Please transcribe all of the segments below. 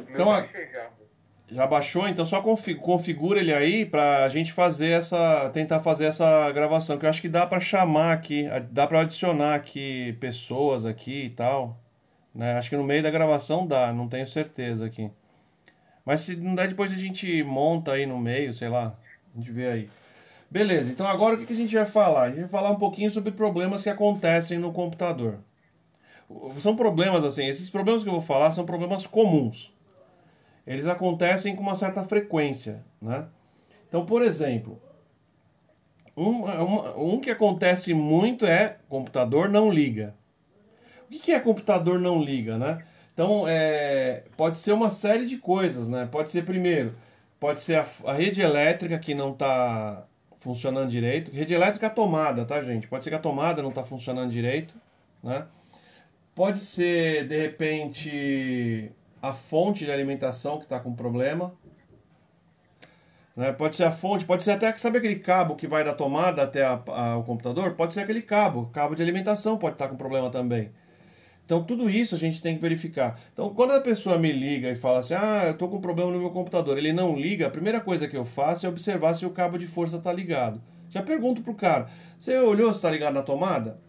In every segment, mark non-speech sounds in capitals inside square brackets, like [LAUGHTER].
Então, a... já baixou, então só configura ele aí pra gente fazer essa, tentar fazer essa gravação, que eu acho que dá para chamar aqui, dá para adicionar aqui pessoas aqui e tal, né? Acho que no meio da gravação dá, não tenho certeza aqui. Mas se não der, depois a gente monta aí no meio, sei lá, a gente vê aí. Beleza, então agora o que a gente vai falar? A gente vai falar um pouquinho sobre problemas que acontecem no computador. São problemas assim, esses problemas que eu vou falar são problemas comuns. Eles acontecem com uma certa frequência, né? Então, por exemplo, um, um, um que acontece muito é computador não liga. O que é computador não liga, né? Então, é, pode ser uma série de coisas, né? Pode ser, primeiro, pode ser a, a rede elétrica que não está funcionando direito. Rede elétrica tomada, tá, gente? Pode ser que a tomada não está funcionando direito, né? Pode ser, de repente, a fonte de alimentação que está com problema. Né? Pode ser a fonte, pode ser até, sabe aquele cabo que vai da tomada até a, a, o computador? Pode ser aquele cabo, cabo de alimentação pode estar tá com problema também. Então, tudo isso a gente tem que verificar. Então, quando a pessoa me liga e fala assim, ah, eu estou com problema no meu computador, ele não liga, a primeira coisa que eu faço é observar se o cabo de força está ligado. Já pergunto pro cara, você olhou se está ligado na tomada?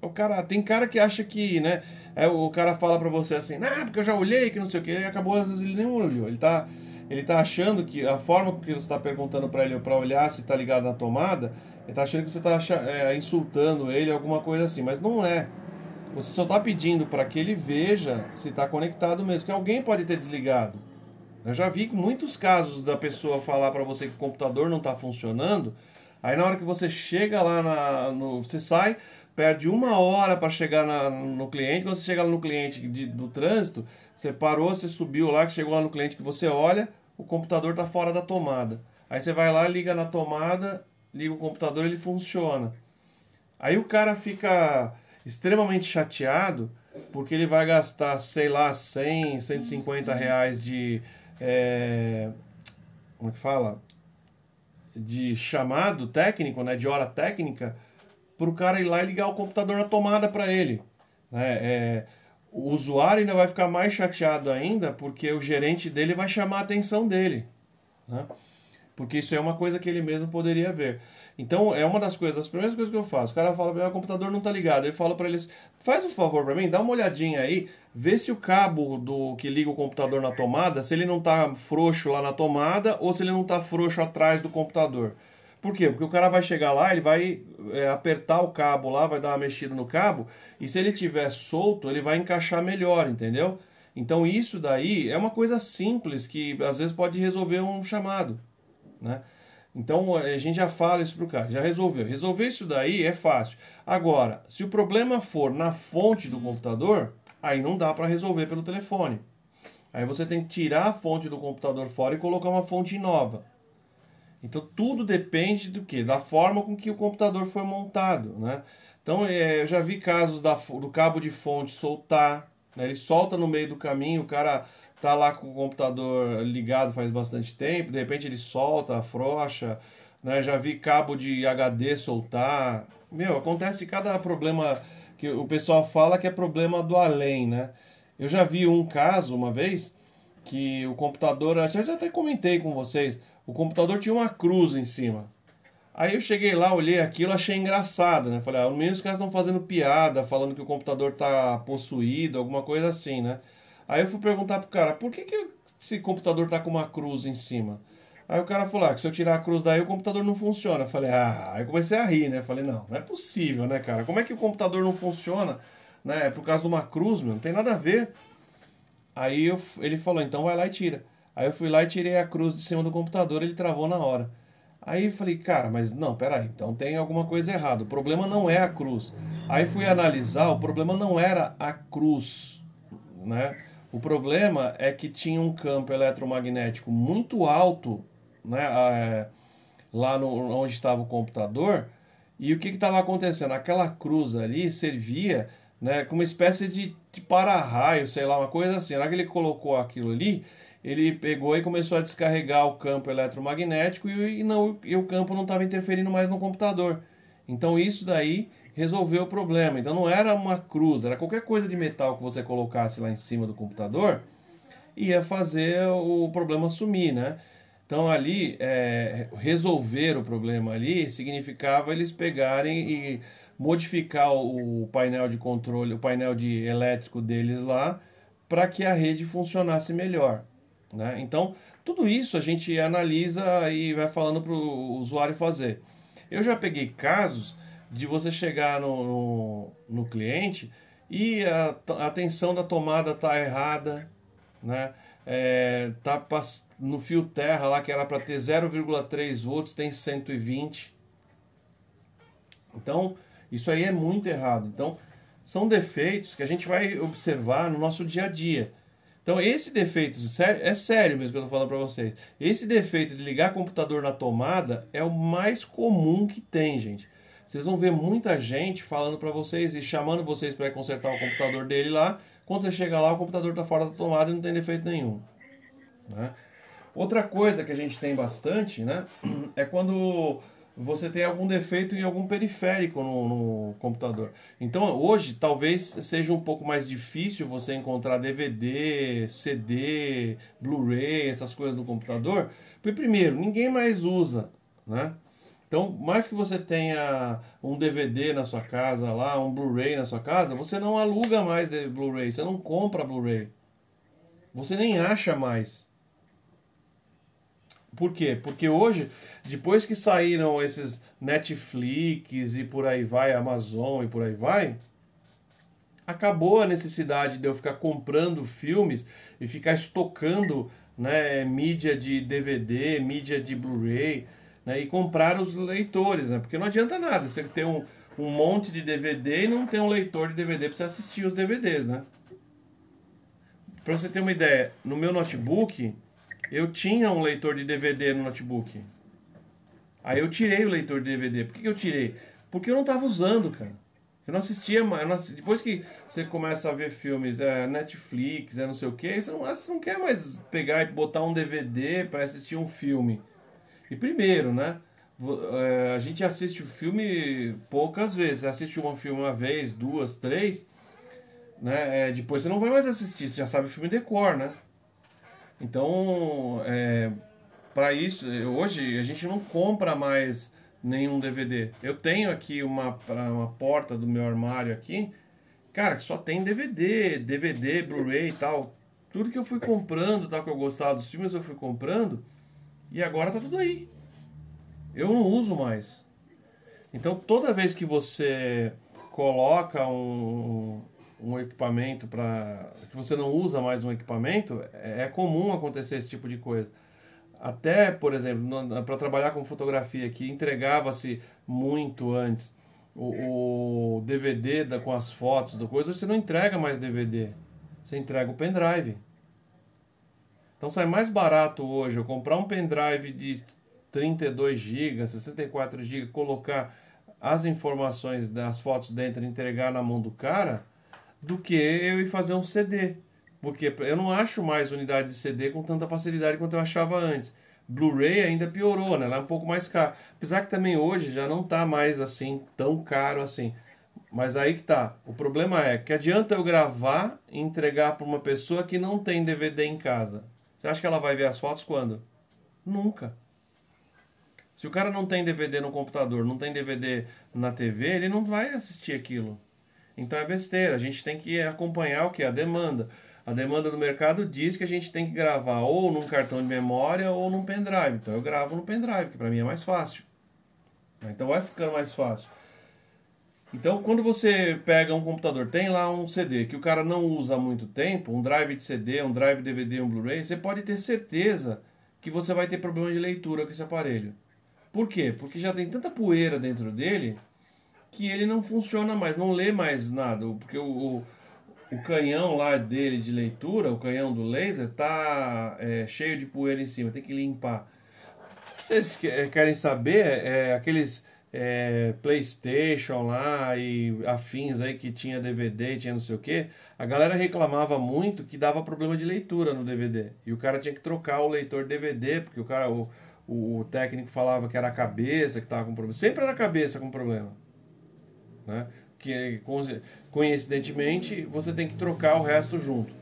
O cara, tem cara que acha que, né? É, o cara fala para você assim, ah, porque eu já olhei, que não sei o que, e acabou, às vezes ele nem olhou. Ele tá, ele tá achando que a forma que você está perguntando para ele para olhar se está ligado na tomada, ele tá achando que você está é, insultando ele, alguma coisa assim, mas não é. Você só está pedindo para que ele veja se está conectado mesmo, que alguém pode ter desligado. Eu já vi muitos casos da pessoa falar para você que o computador não está funcionando, aí na hora que você chega lá, na, no, você sai, perde uma hora para chegar na, no cliente. Quando você chega no cliente de, do trânsito, você parou, você subiu lá, chegou lá no cliente que você olha, o computador está fora da tomada. Aí você vai lá, liga na tomada, liga o computador, ele funciona. Aí o cara fica extremamente chateado porque ele vai gastar, sei lá, 100, 150 reais de. É, como é que fala? De chamado técnico, né? De hora técnica para o cara ir lá e ligar o computador na tomada para ele. Né? É, o usuário ainda vai ficar mais chateado ainda porque o gerente dele vai chamar a atenção dele. Né? Porque isso é uma coisa que ele mesmo poderia ver. Então é uma das coisas, as primeiras coisas que eu faço. O cara fala o computador não está ligado. Eu falo para eles, faz um favor para mim, dá uma olhadinha aí, vê se o cabo do que liga o computador na tomada, se ele não está frouxo lá na tomada ou se ele não está frouxo atrás do computador. Por quê? Porque o cara vai chegar lá, ele vai é, apertar o cabo lá, vai dar uma mexida no cabo, e se ele tiver solto, ele vai encaixar melhor, entendeu? Então isso daí é uma coisa simples que às vezes pode resolver um chamado, né? Então a gente já fala isso pro cara, já resolveu. Resolver isso daí é fácil. Agora, se o problema for na fonte do computador, aí não dá para resolver pelo telefone. Aí você tem que tirar a fonte do computador fora e colocar uma fonte nova. Então tudo depende do que? Da forma com que o computador foi montado, né? Então é, eu já vi casos da, do cabo de fonte soltar, né? ele solta no meio do caminho, o cara tá lá com o computador ligado faz bastante tempo, de repente ele solta, afrouxa, né? Já vi cabo de HD soltar. Meu, acontece cada problema que o pessoal fala que é problema do além, né? Eu já vi um caso uma vez que o computador, já, já até comentei com vocês, o computador tinha uma cruz em cima. Aí eu cheguei lá, olhei aquilo, achei engraçado, né? Falei, ah, no menos os caras estão fazendo piada, falando que o computador tá possuído, alguma coisa assim, né? Aí eu fui perguntar pro cara, por que, que esse computador tá com uma cruz em cima? Aí o cara falou, ah, que se eu tirar a cruz daí o computador não funciona. Eu falei, ah, aí eu comecei a rir, né? Falei, não, não é possível, né, cara? Como é que o computador não funciona? Né? É por causa de uma cruz, meu, não tem nada a ver. Aí eu, ele falou, então vai lá e tira. Aí eu fui lá e tirei a cruz de cima do computador, ele travou na hora. Aí eu falei, cara, mas não, peraí, então tem alguma coisa errada. O problema não é a cruz. Aí fui analisar, o problema não era a cruz, né? O problema é que tinha um campo eletromagnético muito alto, né? É, lá no, onde estava o computador. E o que estava acontecendo? Aquela cruz ali servia né, como uma espécie de, de para-raio, sei lá, uma coisa assim. Na hora que ele colocou aquilo ali, ele pegou e começou a descarregar o campo eletromagnético e, não, e o campo não estava interferindo mais no computador. Então isso daí resolveu o problema. Então não era uma cruz, era qualquer coisa de metal que você colocasse lá em cima do computador ia fazer o problema sumir, né? Então ali, é, resolver o problema ali significava eles pegarem e modificar o painel de controle, o painel de elétrico deles lá, para que a rede funcionasse melhor. Né? Então, tudo isso a gente analisa e vai falando para o usuário fazer. Eu já peguei casos de você chegar no, no, no cliente e a, a tensão da tomada tá errada, né? É, tá no fio terra lá que era para ter 0,3 volts, tem 120. Então, isso aí é muito errado. Então, são defeitos que a gente vai observar no nosso dia a dia. Então, esse defeito, é sério mesmo que eu estou falando para vocês. Esse defeito de ligar computador na tomada é o mais comum que tem, gente. Vocês vão ver muita gente falando para vocês e chamando vocês para consertar o computador dele lá. Quando você chega lá, o computador está fora da tomada e não tem defeito nenhum. Né? Outra coisa que a gente tem bastante né, [CLEARS THROAT] é quando você tem algum defeito em algum periférico no, no, computador. Então hoje talvez seja um pouco mais difícil você encontrar DVD, CD, Blu-ray, essas coisas no computador, porque primeiro, ninguém mais usa, né? Então, mais que você tenha um DVD na sua casa lá, um Blu-ray na sua casa, você não aluga mais Blu-ray, você não compra Blu-ray. Você nem acha mais. Por quê? Porque hoje, depois que saíram esses Netflix e por aí vai, Amazon e por aí vai, acabou a necessidade de eu ficar comprando filmes e ficar estocando né, mídia de DVD, mídia de Blu-ray né, e comprar os leitores, né? Porque não adianta nada você ter um, um monte de DVD e não ter um leitor de DVD para você assistir os DVDs, né? Para você ter uma ideia, no meu notebook eu tinha um leitor de DVD no notebook. Aí eu tirei o leitor de DVD. Por que, que eu tirei? Porque eu não estava usando, cara. Eu não assistia mais. Depois que você começa a ver filmes, é, Netflix, é não sei o que, você não, você não quer mais pegar e botar um DVD para assistir um filme. E primeiro, né? É, a gente assiste o filme poucas vezes. Você assiste um filme uma vez, duas, três. Né? É, depois você não vai mais assistir, você já sabe o filme de cor, né? Então, é, para isso, hoje a gente não compra mais nenhum DVD. Eu tenho aqui uma, uma porta do meu armário aqui, cara, que só tem DVD, DVD, Blu-ray e tal. Tudo que eu fui comprando, tal, que eu gostava dos filmes, eu fui comprando. E agora tá tudo aí. Eu não uso mais. Então, toda vez que você coloca um, um equipamento para que você não usa mais um equipamento, é, é comum acontecer esse tipo de coisa. Até, por exemplo, para trabalhar com fotografia que entregava-se muito antes o, o, DVD da, com as fotos da coisa, você não entrega mais DVD. Você entrega o pendrive. Então sai mais barato hoje eu comprar um pendrive de 32 GB, 64 GB, colocar as informações das fotos dentro e entregar na mão do cara, do que eu ir fazer um CD. Porque eu não acho mais unidade de CD com tanta facilidade quanto eu achava antes. Blu-ray ainda piorou, né? Ela é um pouco mais caro. Apesar que também hoje já não está mais assim tão caro assim. Mas aí que tá. O problema é que adianta eu gravar e entregar para uma pessoa que não tem DVD em casa. Você acha que ela vai ver as fotos quando? Nunca. Se o cara não tem DVD no computador, não tem DVD na TV, ele não vai assistir aquilo. Então é besteira. A gente tem que acompanhar o que? A demanda. A demanda do mercado diz que a gente tem que gravar ou num cartão de memória ou num pendrive. Então eu gravo no pendrive, que para mim é mais fácil. Então vai ficando mais fácil. Então, quando você pega um computador, tem lá um CD que o cara não usa há muito tempo, um drive de CD, um drive DVD, um Blu-ray, você pode ter certeza que você vai ter problema de leitura com esse aparelho. Por quê? Porque já tem tanta poeira dentro dele que ele não funciona mais, não lê mais nada. Porque o, o, o canhão lá dele de leitura, o canhão do laser, tá é, cheio de poeira em cima, tem que limpar. Vocês querem saber? É, aqueles é, PlayStation lá e afins aí que tinha DVD, tinha não sei o que, a galera reclamava muito que dava problema de leitura no DVD. E o cara tinha que trocar o leitor DVD, porque o cara, o, o, técnico falava que era a cabeça que estava com problema. Sempre era a cabeça com problema. Né? Que coincidentemente você tem que trocar o resto junto.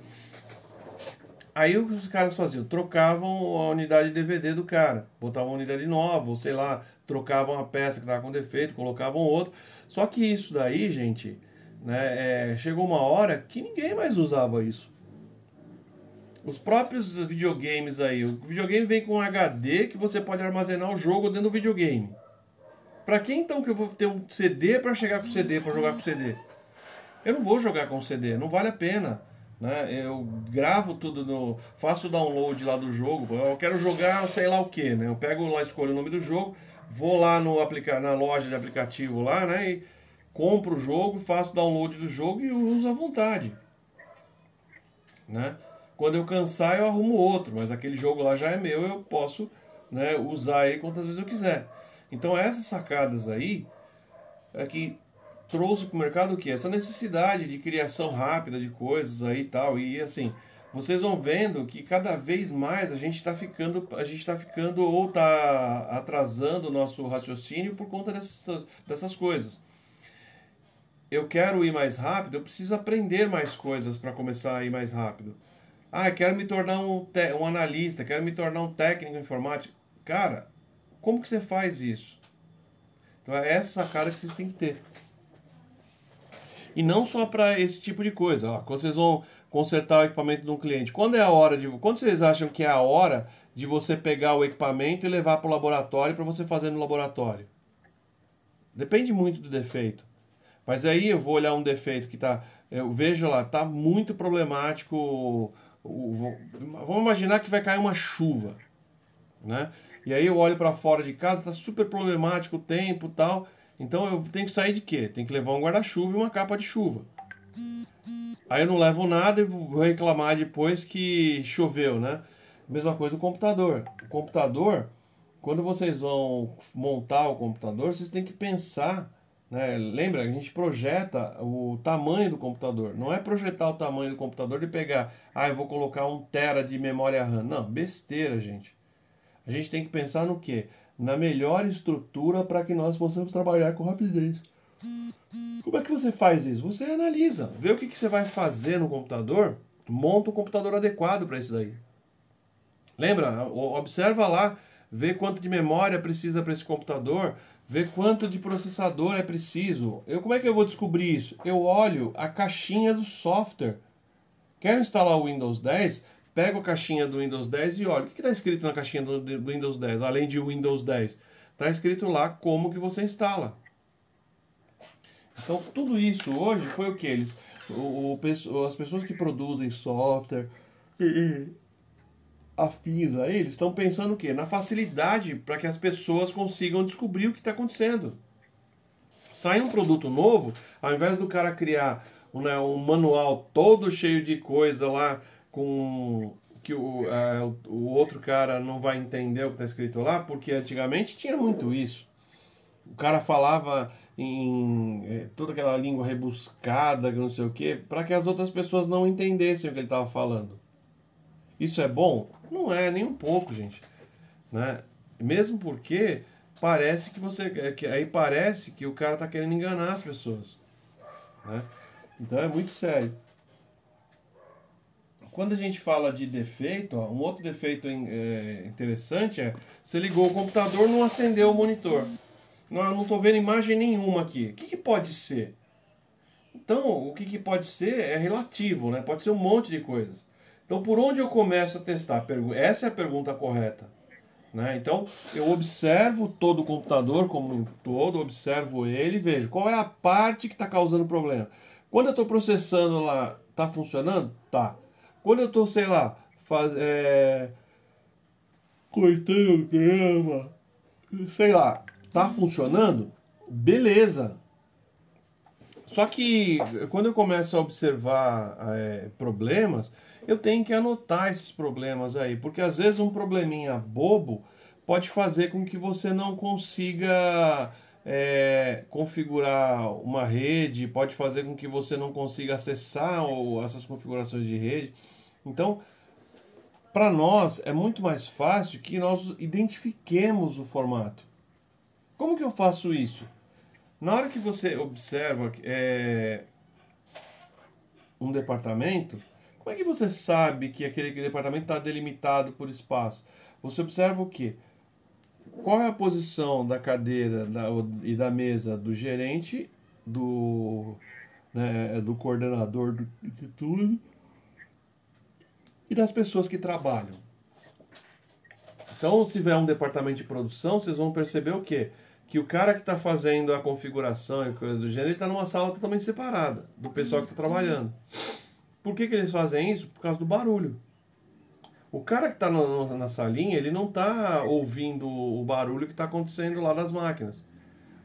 Aí o que os caras faziam? Trocavam a unidade de DVD do cara, botavam uma unidade nova, ou sei lá, trocavam a peça que estava com defeito, colocavam outra. Só que isso daí, gente, né, é, chegou uma hora que ninguém mais usava isso. Os próprios videogames aí, o videogame vem com HD que você pode armazenar o jogo dentro do videogame. Para quem então que eu vou ter um CD para chegar com CD, para jogar com CD? Eu não vou jogar com CD, não vale a pena. Né? Eu gravo tudo no. faço o download lá do jogo. Eu quero jogar sei lá o que, né? Eu pego lá, escolho o nome do jogo, vou lá no aplica... na loja de aplicativo lá, né? E compro o jogo, faço o download do jogo e uso à vontade. Né? Quando eu cansar, eu arrumo outro, mas aquele jogo lá já é meu, eu posso né, usar ele quantas vezes eu quiser. Então essas sacadas aí é que trouxe para o mercado o que? Essa necessidade de criação rápida de coisas aí e tal. E assim, vocês vão vendo que cada vez mais a gente está ficando, a gente está ficando ou está atrasando o nosso raciocínio por conta dessas, dessas coisas. Eu quero ir mais rápido, eu preciso aprender mais coisas para começar a ir mais rápido. Ah, quero me tornar um, um analista, quero me tornar um técnico informático. Cara, como que você faz isso? Então é essa cara que vocês têm que ter. E não só para esse tipo de coisa. Ó, quando vocês vão consertar o equipamento de um cliente, quando é a hora de. Quando vocês acham que é a hora de você pegar o equipamento e levar para o laboratório para você fazer no laboratório? Depende muito do defeito. Mas aí eu vou olhar um defeito que está. Eu vejo lá, está muito problemático. Vamos imaginar que vai cair uma chuva, né? E aí eu olho para fora de casa, está super problemático o tempo, tal. Então eu tenho que sair de quê? Tem que levar um guarda-chuva e uma capa de chuva. Aí eu não levo nada e vou reclamar depois que choveu, né? Mesma coisa o computador. O computador, quando vocês vão montar o computador, vocês têm que pensar, né? Lembra, a gente projeta o tamanho do computador. Não é projetar o tamanho do computador e pegar, ah, eu vou colocar um tera de memória RAM. Não, besteira, gente. A gente tem que pensar no quê? na melhor estrutura para que nós possamos trabalhar com rapidez. Como é que você faz isso? Você analisa, vê o que, que você vai fazer no computador, monta um computador adequado para isso daí. Lembra? Observa lá, vê quanto de memória precisa para esse computador, vê quanto de processador é preciso. Eu como é que eu vou descobrir isso? Eu olho a caixinha do software. Quero instalar o Windows 10? Pego a caixinha do Windows 10 e olho. O que está escrito na caixinha do, do, Windows 10, além de Windows 10? Está escrito lá como que você instala. Então, tudo isso hoje foi o que? Eles, o, o, as pessoas que produzem software e, afins a eles estão pensando o quê? Na facilidade para que as pessoas consigam descobrir o que está acontecendo. Sai um produto novo, ao invés do cara criar né, um manual todo cheio de coisa lá, com que o, o outro cara não vai entender o que está escrito lá, porque antigamente tinha muito isso. O cara falava em é, toda aquela língua rebuscada, não sei o que, para que as outras pessoas não entendessem o que ele estava falando. Isso é bom? Não é, nem um pouco, gente. Né? Mesmo porque parece que você. É, que, aí parece que o cara está querendo enganar as pessoas. Né? Então é muito sério. Quando a gente fala de defeito, ó, um outro defeito é, interessante é você ligou o computador não acendeu o monitor. Não estou vendo imagem nenhuma aqui. O que, que pode ser? Então, o que, que pode ser é relativo, né? Pode ser um monte de coisas. Então, por onde eu começo a testar? Essa é a pergunta correta. Né? Então, eu observo todo o computador como um todo, observo ele e vejo qual é a parte que está causando problema. Quando eu estou processando lá, está funcionando? Tá. Quando eu estou, sei lá, faz, é, cortando grama, sei lá, tá funcionando? Beleza. Só que quando eu começo a observar é, problemas, eu tenho que anotar esses problemas aí, porque às vezes um probleminha bobo pode fazer com que você não consiga é, configurar uma rede, pode fazer com que você não consiga acessar essas configurações de rede. Então, para nós é muito mais fácil que nós identifiquemos o formato. Como que eu faço isso? Na hora que você observa é, um departamento, Como é que você sabe que aquele, departamento está delimitado por espaço? Você observa o quê? Qual é a posição da cadeira da, e da mesa do gerente, do, né, do coordenador do, de tudo e das pessoas que trabalham? Então, se tiver um departamento de produção, vocês vão perceber o quê? Que o cara que está fazendo a configuração e coisas do gênero, ele está numa sala totalmente separada do pessoal que está trabalhando. Por que, que eles fazem isso? Por causa do barulho. O cara que está na salinha, ele não está ouvindo o barulho que está acontecendo lá nas máquinas.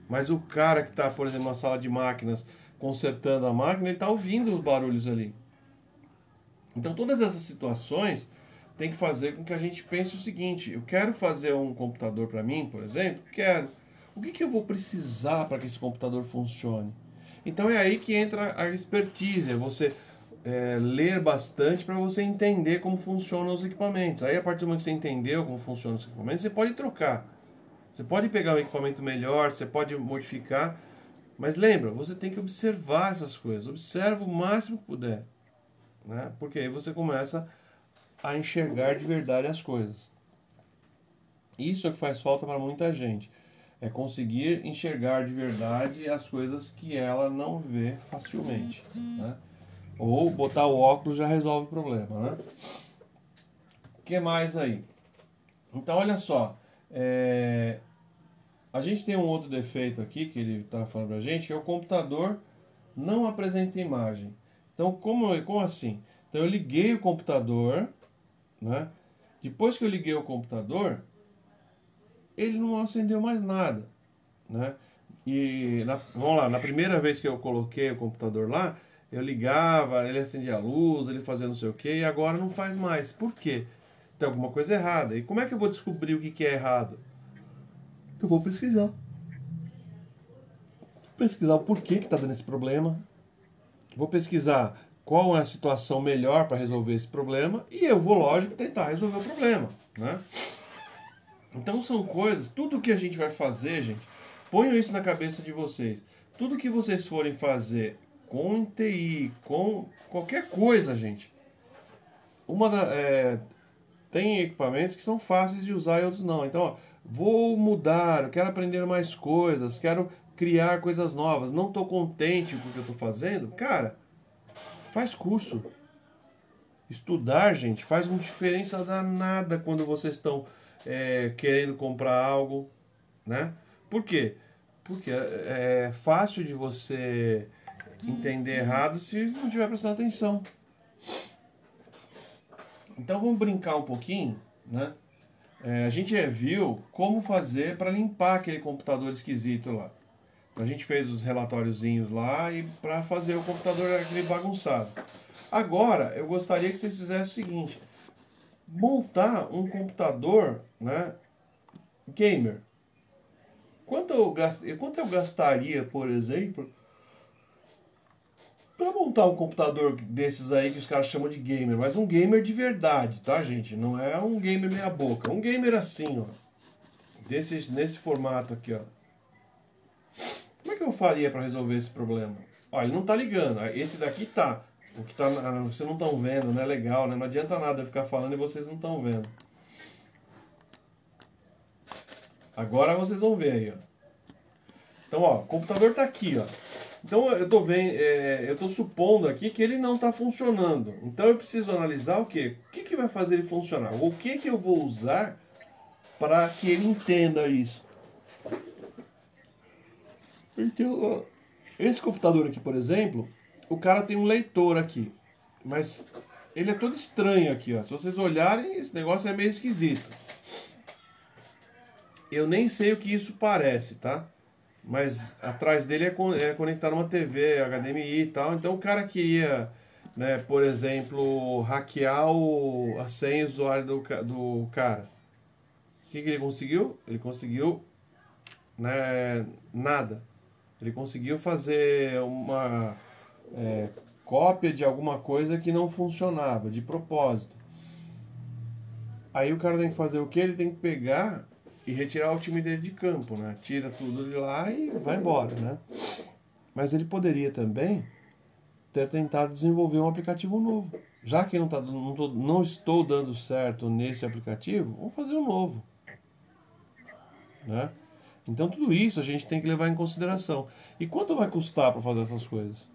Mas o cara que está, por exemplo, na sala de máquinas, consertando a máquina, ele está ouvindo os barulhos ali. Então, todas essas situações tem que fazer com que a gente pense o seguinte: eu quero fazer um computador para mim, por exemplo? Quero. O que, que eu vou precisar para que esse computador funcione? Então é aí que entra a expertise, é você é, ler bastante para você entender como funcionam os equipamentos. Aí, a partir do momento que você entendeu como funcionam os equipamentos, você pode trocar. Você pode pegar um equipamento melhor, você pode modificar. Mas lembra, você tem que observar essas coisas. Observa o máximo que puder. Né? Porque aí você começa a enxergar de verdade as coisas. Isso é que faz falta para muita gente. É conseguir enxergar de verdade as coisas que ela não vê facilmente. Né? Ou botar o óculos já resolve o problema, né? O que mais aí? Então, olha só. É... A gente tem um outro defeito aqui que ele está falando para a gente, que é o computador não apresenta imagem. Então, como, como assim? Então, eu liguei o computador, né? Depois que eu liguei o computador, ele não acendeu mais nada, né? E, na, vamos lá, na primeira vez que eu coloquei o computador lá, eu ligava, ele acendia a luz, ele fazia não sei o que, e agora não faz mais. Por quê? Tem alguma coisa errada. E como é que eu vou descobrir o que, que é errado? Eu vou pesquisar. Pesquisar o porquê que está dando esse problema. Vou pesquisar qual é a situação melhor para resolver esse problema e eu vou, lógico, tentar resolver o problema, né? Então são coisas, tudo que a gente vai fazer, gente, ponham isso na cabeça de vocês. Tudo que vocês forem fazer com TI, com qualquer coisa, gente. Uma da, é, tem equipamentos que são fáceis de usar e outros não. Então, ó, vou mudar, quero aprender mais coisas, quero criar coisas novas, não estou contente com o que eu estou fazendo. Cara, faz curso. Estudar, gente, faz uma diferença danada quando vocês estão é, querendo comprar algo, né? Por quê? Porque é, é fácil de você entender errado se não estiver prestando atenção. Então vamos brincar um pouquinho, né? É, a gente viu como fazer para limpar aquele computador esquisito lá. A gente fez os relatóriozinhos lá e para fazer o computador aquele bagunçado. Agora eu gostaria que vocês fizessem o seguinte: montar um computador, né, gamer. Quanto eu. Quanto eu gastaria, por exemplo, para montar um computador desses aí que os caras chamam de gamer, mas um gamer de verdade, tá, gente? Não é um gamer meia boca, um gamer assim, ó. Desse, nesse formato aqui, ó. É que eu faria para resolver esse problema? Ó, ele não tá ligando. Esse daqui tá. O que tá, vocês não estão vendo, não é legal, né? Não adianta nada eu ficar falando e vocês não estão vendo. Agora vocês vão ver aí, ó. Então, ó, o computador tá aqui, ó. Então eu estou vendo, é, eu estou supondo aqui que ele não está funcionando. Então eu preciso analisar o que? O que, que vai fazer ele funcionar? O que, que eu vou usar para que ele entenda isso? Esse computador aqui, por exemplo, o cara tem um leitor aqui, mas ele é todo estranho aqui, ó. Se vocês olharem, esse negócio é meio esquisito. Eu nem sei o que isso parece, tá? mas atrás dele é, é conectar uma TV, HDMI e tal. Então o cara queria, né, por exemplo, hackear o, a senha usuário do, do cara. O que, que ele conseguiu? Ele conseguiu né, nada. Ele conseguiu fazer uma é, cópia de alguma coisa que não funcionava, de propósito. Aí o cara tem que fazer o que? Ele tem que pegar e retirar o time dele de campo, né? Tira tudo de lá e vai embora, né? Mas ele poderia também ter tentado desenvolver um aplicativo novo. Já que não, tá, não, tô, não estou dando certo nesse aplicativo, vamos fazer um novo. Né? Então tudo isso a gente tem que levar em consideração. E quanto vai custar para fazer essas coisas?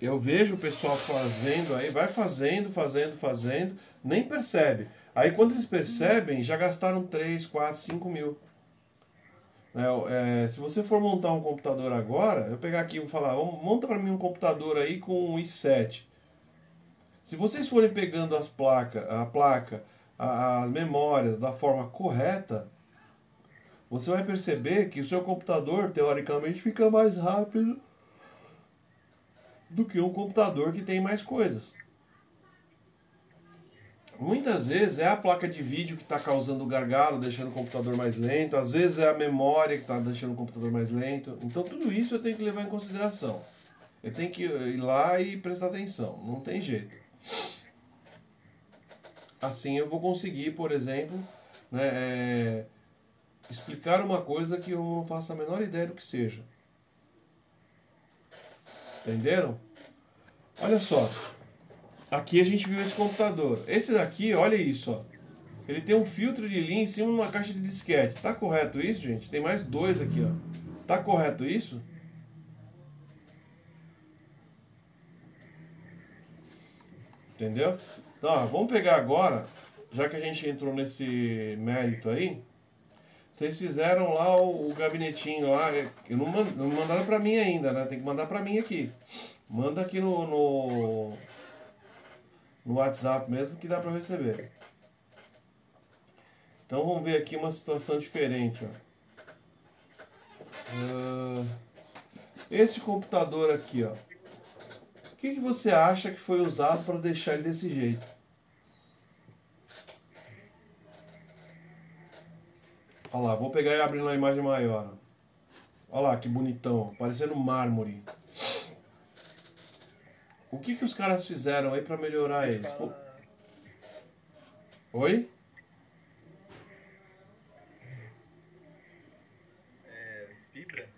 Eu vejo o pessoal fazendo aí, vai fazendo, fazendo, fazendo, nem percebe. Aí quando eles percebem, já gastaram 3, 4, 5 mil. É, é, se você for montar um computador agora, eu pegar aqui e falar, monta para mim um computador aí com um i7. Se vocês forem pegando as placas, a placa, as memórias da forma correta, você vai perceber que o seu computador, teoricamente, fica mais rápido do que um computador que tem mais coisas. Muitas vezes é a placa de vídeo que está causando gargalo, deixando o computador mais lento, às vezes é a memória que está deixando o computador mais lento. Então tudo isso eu tenho que levar em consideração. Eu tenho que ir lá e prestar atenção, não tem jeito. Assim eu vou conseguir, por exemplo, né, é, explicar uma coisa que eu não faço a menor ideia do que seja. Entenderam? Olha só. Aqui a gente viu esse computador. Esse daqui, olha isso, ó. Ele tem um filtro de linha em cima de uma caixa de disquete. Tá correto isso, gente? Tem mais dois aqui, ó. Tá correto isso? Entendeu? Então, ó, vamos pegar agora, já que a gente entrou nesse mérito aí, vocês fizeram lá o, o gabinetinho lá, eu não, mand, não mandaram para mim ainda, né? Tem que mandar para mim aqui. Manda aqui no, no, no WhatsApp mesmo que dá para receber. Então vamos ver aqui uma situação diferente. Ó. Uh, esse computador aqui, ó. O que, que você acha que foi usado para deixar ele desse jeito? Olha lá, vou pegar e abrir na imagem maior. Olha lá, que bonitão, parecendo mármore. O que, que os caras fizeram aí para melhorar eles? Oi? É, fibra?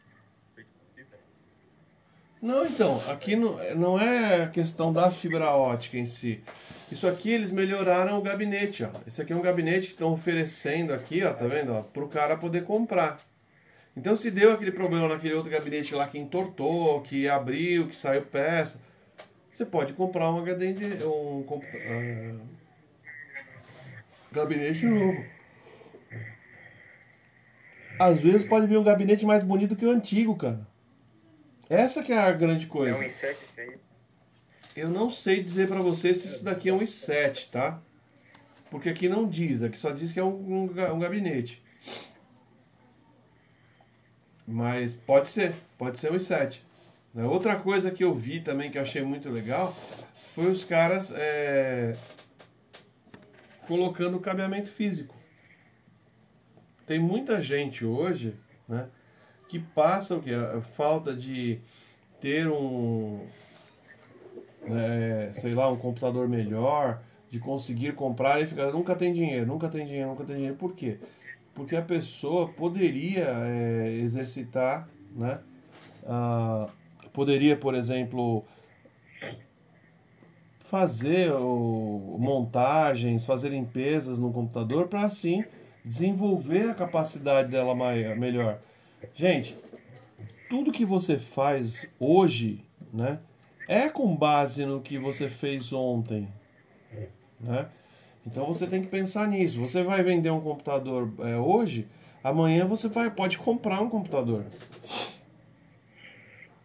Não, então, aqui não, não é a questão da fibra ótica em si. Isso aqui eles melhoraram o gabinete, ó. Esse aqui é um gabinete que estão oferecendo aqui, ó, tá vendo? Para o cara poder comprar. Então se deu aquele problema naquele outro gabinete lá que entortou, que abriu, que saiu peça, você pode comprar um HD de, um uh, gabinete novo. Às vezes pode vir um gabinete mais bonito que o antigo, cara. Essa que é a grande coisa. É um i7 eu não sei dizer para você se isso daqui é um i7, tá? Porque aqui não diz, aqui só diz que é um, um, um gabinete. Mas pode ser, pode ser um i7. Né? Outra coisa que eu vi também que eu achei muito legal foi os caras é, colocando cabeamento físico. Tem muita gente hoje né, que passa o que? A falta de ter um, é, sei lá, um computador melhor, de conseguir comprar e ficar, nunca tem dinheiro, nunca tem dinheiro, nunca tem dinheiro. Por quê? Porque a pessoa poderia é, exercitar, né? Ah, poderia, por exemplo, fazer montagens, fazer limpezas no computador para assim desenvolver a capacidade dela maior, melhor. Gente, tudo que você faz hoje, né? É com base no que você fez ontem. Né? Então você tem que pensar nisso. Você vai vender um computador é, hoje, amanhã você vai, pode comprar um computador.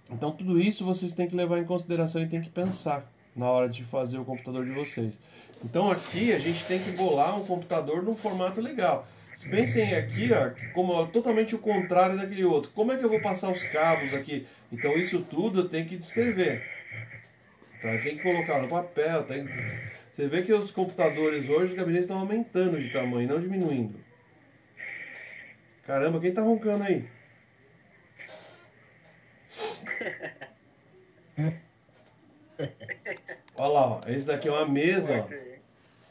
Então tudo isso vocês têm que levar em consideração e tem que pensar na hora de fazer o computador de vocês. Então aqui a gente tem que bolar um computador num formato legal. Se pensem aqui, ó, como totalmente o contrário daquele outro. Como é que eu vou passar os cabos aqui? Então isso tudo eu tenho que descrever. Tá? Tem que colocar no papel. Tem... Você vê que os computadores hoje, os gabinetes estão aumentando de tamanho, não diminuindo. Caramba, quem tá roncando aí? Olha lá, ó. esse daqui é uma mesa, ó.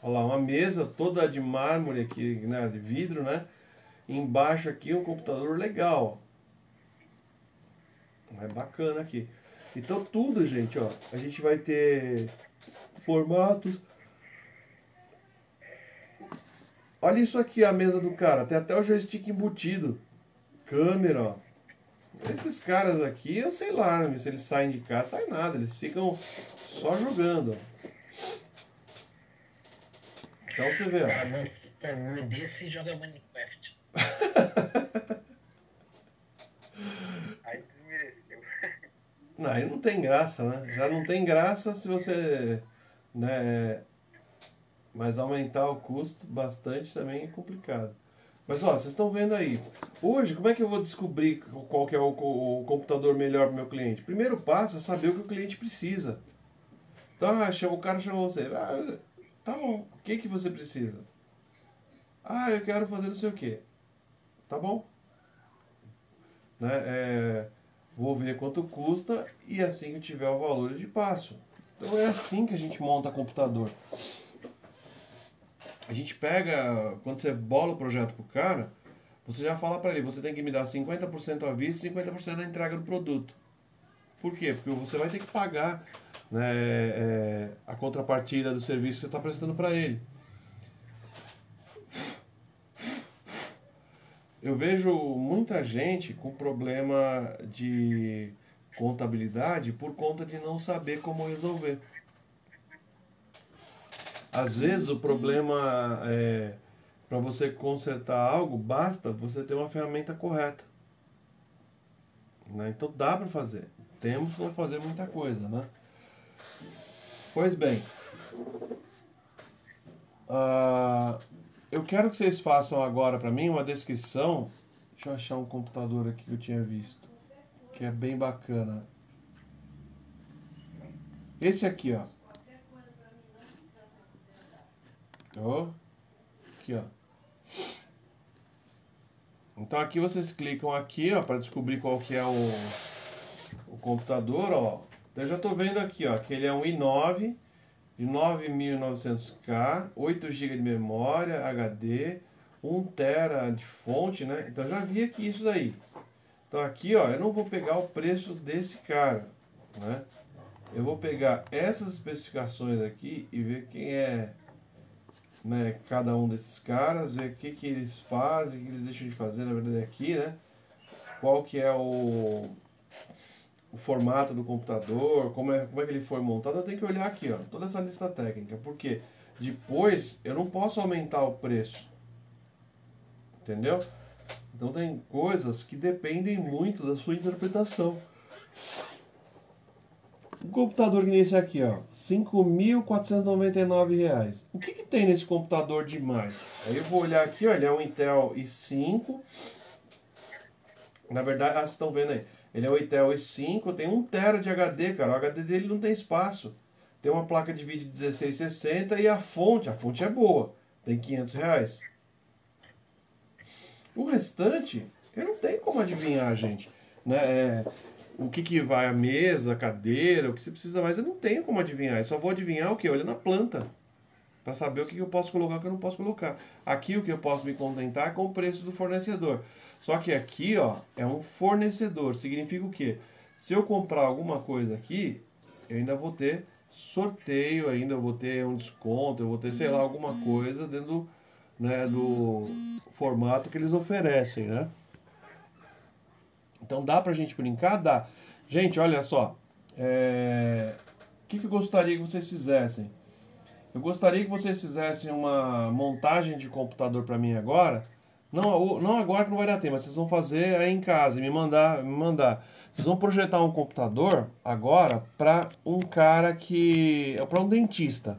Olha lá, uma mesa toda de mármore aqui, né, de vidro, né? Embaixo aqui um computador legal. É bacana aqui. Então tudo, gente, ó, a gente vai ter formatos. Olha isso aqui, a mesa do cara, tem até o joystick embutido. Câmera, ó. Esses caras aqui, eu sei lá, né, se eles saem de casa, sai nada, eles ficam só jogando. Então você vê, ó. Desse joga Minecraft. [LAUGHS] Aí desmereceu. Não, aí não tem graça, né? Já não tem graça se você. Né, mas aumentar o custo bastante também é complicado. Mas ó, vocês estão vendo aí. Hoje, como é que eu vou descobrir qual que é o, o computador melhor para meu cliente? Primeiro passo é saber o que o cliente precisa. Então, ah, chama, o cara chamou você. Ah, tá bom, o que, que você precisa? Ah, eu quero fazer não sei o quê. Tá bom. Né? É, vou ver quanto custa e assim que eu tiver o valor te passo. Então é assim que a gente monta computador. A gente pega, quando você bola o projeto pro cara, você já fala para ele, você tem que me dar 50% à vista e 50% da entrega do produto. Por quê? Porque você vai ter que pagar né, é, a contrapartida do serviço que você está prestando para ele. Eu vejo muita gente com problema de contabilidade por conta de não saber como resolver. Às vezes o problema é para você consertar algo, basta você ter uma ferramenta correta. Né? Então dá para fazer. Temos como fazer muita coisa, né? Pois bem, uh, eu quero que vocês façam agora para mim uma descrição. Deixa eu achar um computador aqui que eu tinha visto, que é bem bacana. Esse aqui, ó. Oh, aqui, ó. Então aqui vocês clicam aqui, ó, para descobrir qual que é o, o computador, ó. Então, eu já estou vendo aqui, ó, que ele é um i9 de 9900K, 8 GB de memória, HD, 1 TB de fonte, né? Então já vi aqui isso daí. Então aqui, ó, eu não vou pegar o preço desse cara, né? Eu vou pegar essas especificações aqui e ver quem é né, cada um desses caras, ver o que, que eles fazem, o que eles deixam de fazer, na verdade, aqui, né? Qual que é o, o formato do computador, como é, como é que ele foi montado, eu tenho que olhar aqui, ó, toda essa lista técnica, porque depois eu não posso aumentar o preço, entendeu? Então tem coisas que dependem muito da sua interpretação. Um computador que nem esse aqui, ó, R$ 5.499. O que, que tem nesse computador demais? Aí eu vou olhar aqui, ó, ele é um Intel i5. Na verdade, ah, vocês estão vendo aí. Ele é um Intel i5, tem 1 TB de HD, cara. O HD dele não tem espaço. Tem uma placa de vídeo 1660 e a fonte, a fonte é boa. Tem 500 reais. O restante, eu não tenho como adivinhar, gente. Né? É, o que, que vai a mesa, a cadeira, o que você precisa mais, eu não tenho como adivinhar. Eu só vou adivinhar o que? Olhando na planta. Para saber o que, que eu posso colocar e o que eu não posso colocar. Aqui o que eu posso me contentar é com o preço do fornecedor. Só que aqui ó, é um fornecedor. Significa o quê? Se eu comprar alguma coisa aqui, eu ainda vou ter sorteio, ainda vou ter um desconto, eu vou ter, sei lá, alguma coisa dentro né, do formato que eles oferecem, né? Então dá pra gente brincar? Dá. Gente, olha só. É... O que, que eu gostaria que vocês fizessem? Eu gostaria que vocês fizessem uma montagem de computador para mim agora. Não, não agora que não vai dar tempo, mas vocês vão fazer aí em casa e me mandar, me mandar. Vocês vão projetar um computador agora para um cara que é para um dentista.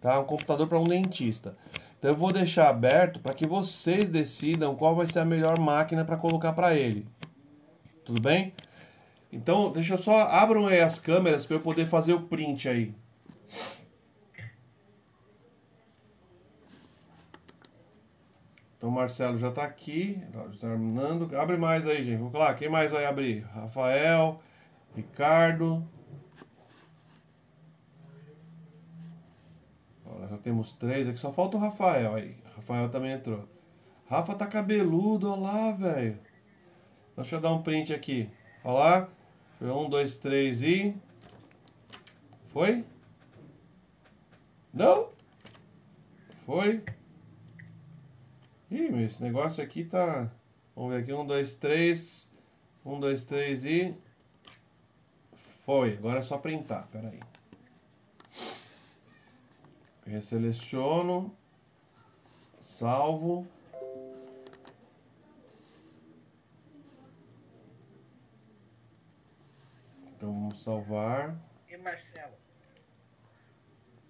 Tá? Um computador para um dentista. Então eu vou deixar aberto para que vocês decidam qual vai ser a melhor máquina para colocar para ele. Tudo bem? Então, deixa eu só abram aí as câmeras para eu poder fazer o print aí. Então Marcelo já está aqui, terminando. Abre mais aí, gente. Vamos lá, quem mais vai abrir? Rafael, Ricardo. já temos três aqui, só falta o Rafael aí. Rafael também entrou. Rafa tá cabeludo, olha lá, velho. Deixa eu dar um print aqui. Olha lá. Foi um, dois, três e. Foi? Não? Foi? Ih, meu, esse negócio aqui tá. Vamos ver aqui. Um, dois, três. Um, dois, três e. Foi. Agora é só printar. Pera aí. Reseleciono. Salvo. Então vamos salvar. E Marcelo?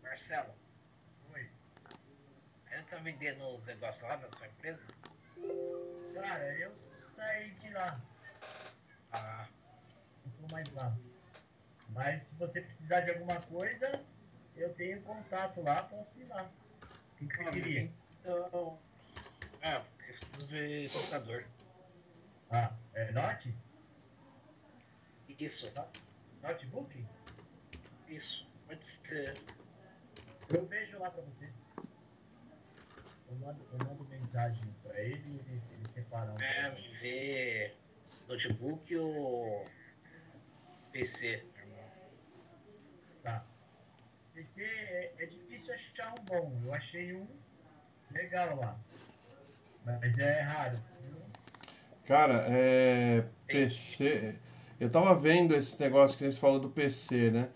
Marcelo, tá vendendo os negócios lá na sua empresa? Cara, eu saí de lá. Ah, Não tô mais lá. Mas se você precisar de alguma coisa, eu tenho contato lá, posso ir lá. O que, que você queria? então. Ah, eu preciso ver computador. Ah, é Note? Isso, Notebook? isso. Pode ser. Eu vejo lá pra você. Eu mando, eu mando mensagem pra ele e ele, ele separa um. É, ver notebook ou PC, irmão. Tá. PC é, é difícil achar um bom. Eu achei um legal lá. Mas é raro. Cara, é. PC. Eu tava vendo esse negócio que a gente falou do PC, né?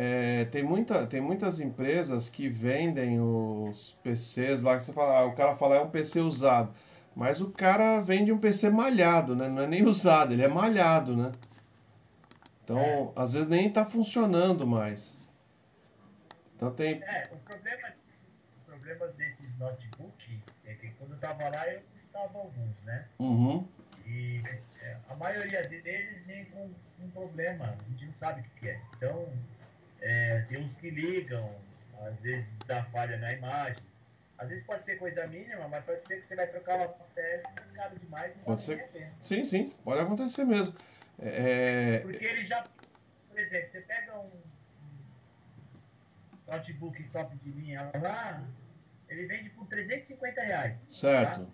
É, tem, muita, tem muitas empresas que vendem os PCs lá que você fala, ah, o cara fala é um PC usado. Mas o cara vende um PC malhado, né? Não é nem [LAUGHS] usado, ele é malhado, né? Então, às vezes nem tá funcionando mais. Então tem. É, o problema desses, o problema desses notebook é que quando eu tava lá eu testava alguns, né? Uhum. E é, a maioria deles vem com um problema, a gente não sabe o que é. Então, é, tem uns que ligam, às vezes dá falha na imagem. Às vezes pode ser coisa mínima, mas pode ser que você vai trocar uma peça caro demais não Pode ser. Sim, sim, pode acontecer mesmo. É, Porque ele já, por exemplo, você pega um, notebook top de linha lá, ele vende por 350 reais. certo.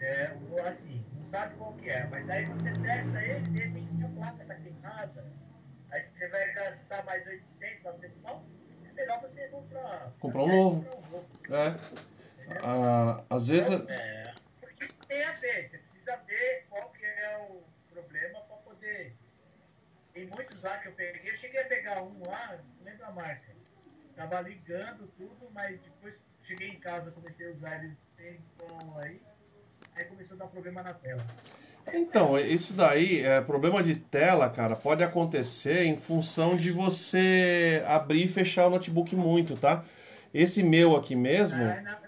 É, o- assim, não sabe qual que é, mas aí você testa ele, de repente a placa tá queimada, aí você vai gastar mais 800, 900 não, é melhor você comprar... Comprar um novo. É. Ah, às vezes. É, Porque tem a ver, você precisa ver qual que é o problema para poder... Tem muitos lá que eu peguei, eu cheguei a pegar um lá, não lembro a marca, tava ligando tudo, mas depois cheguei em casa, comecei a usar ele um tempão aí, aí começou a dar problema na tela. Então, isso daí, é, problema de tela, cara, pode acontecer em função de você abrir e fechar o notebook muito, tá? Esse meu aqui mesmo, Ah,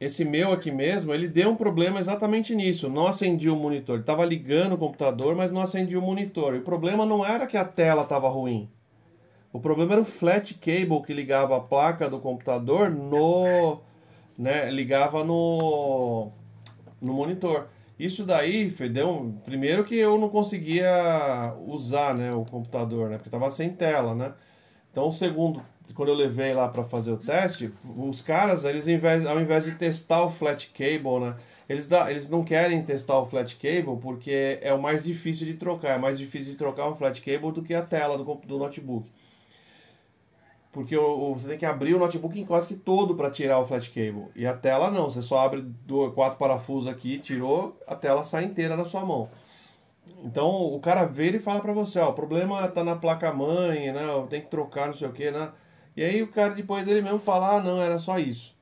esse meu aqui mesmo, ele deu um problema exatamente nisso. Não acendia o monitor. Ele tava ligando o computador, mas não acendia o monitor. E o problema não era que a tela tava ruim. O problema era o flat cable que ligava a placa do computador no, né, ligava no no monitor. Isso daí foi, deu um- primeiro que eu não conseguia usar, né, o computador, né, porque tava sem tela, né? Então, segundo, quando eu levei lá para fazer o teste, os caras, eles ao invés, ao invés de testar o flat cable, né, eles, dá, eles não querem testar o flat cable porque é o mais difícil de trocar. É mais difícil de trocar o flat cable do que a tela do, do notebook. Porque você tem que abrir o notebook em quase que todo para tirar o flat cable. E a tela não, você só abre do, quatro parafusos aqui, tirou, a tela sai inteira na sua mão. Então o cara vê e fala pra você, ó, o problema tá na placa mãe, né? Tem que trocar, não sei o que, né? E aí o cara depois ele mesmo fala, ah, não, era só isso.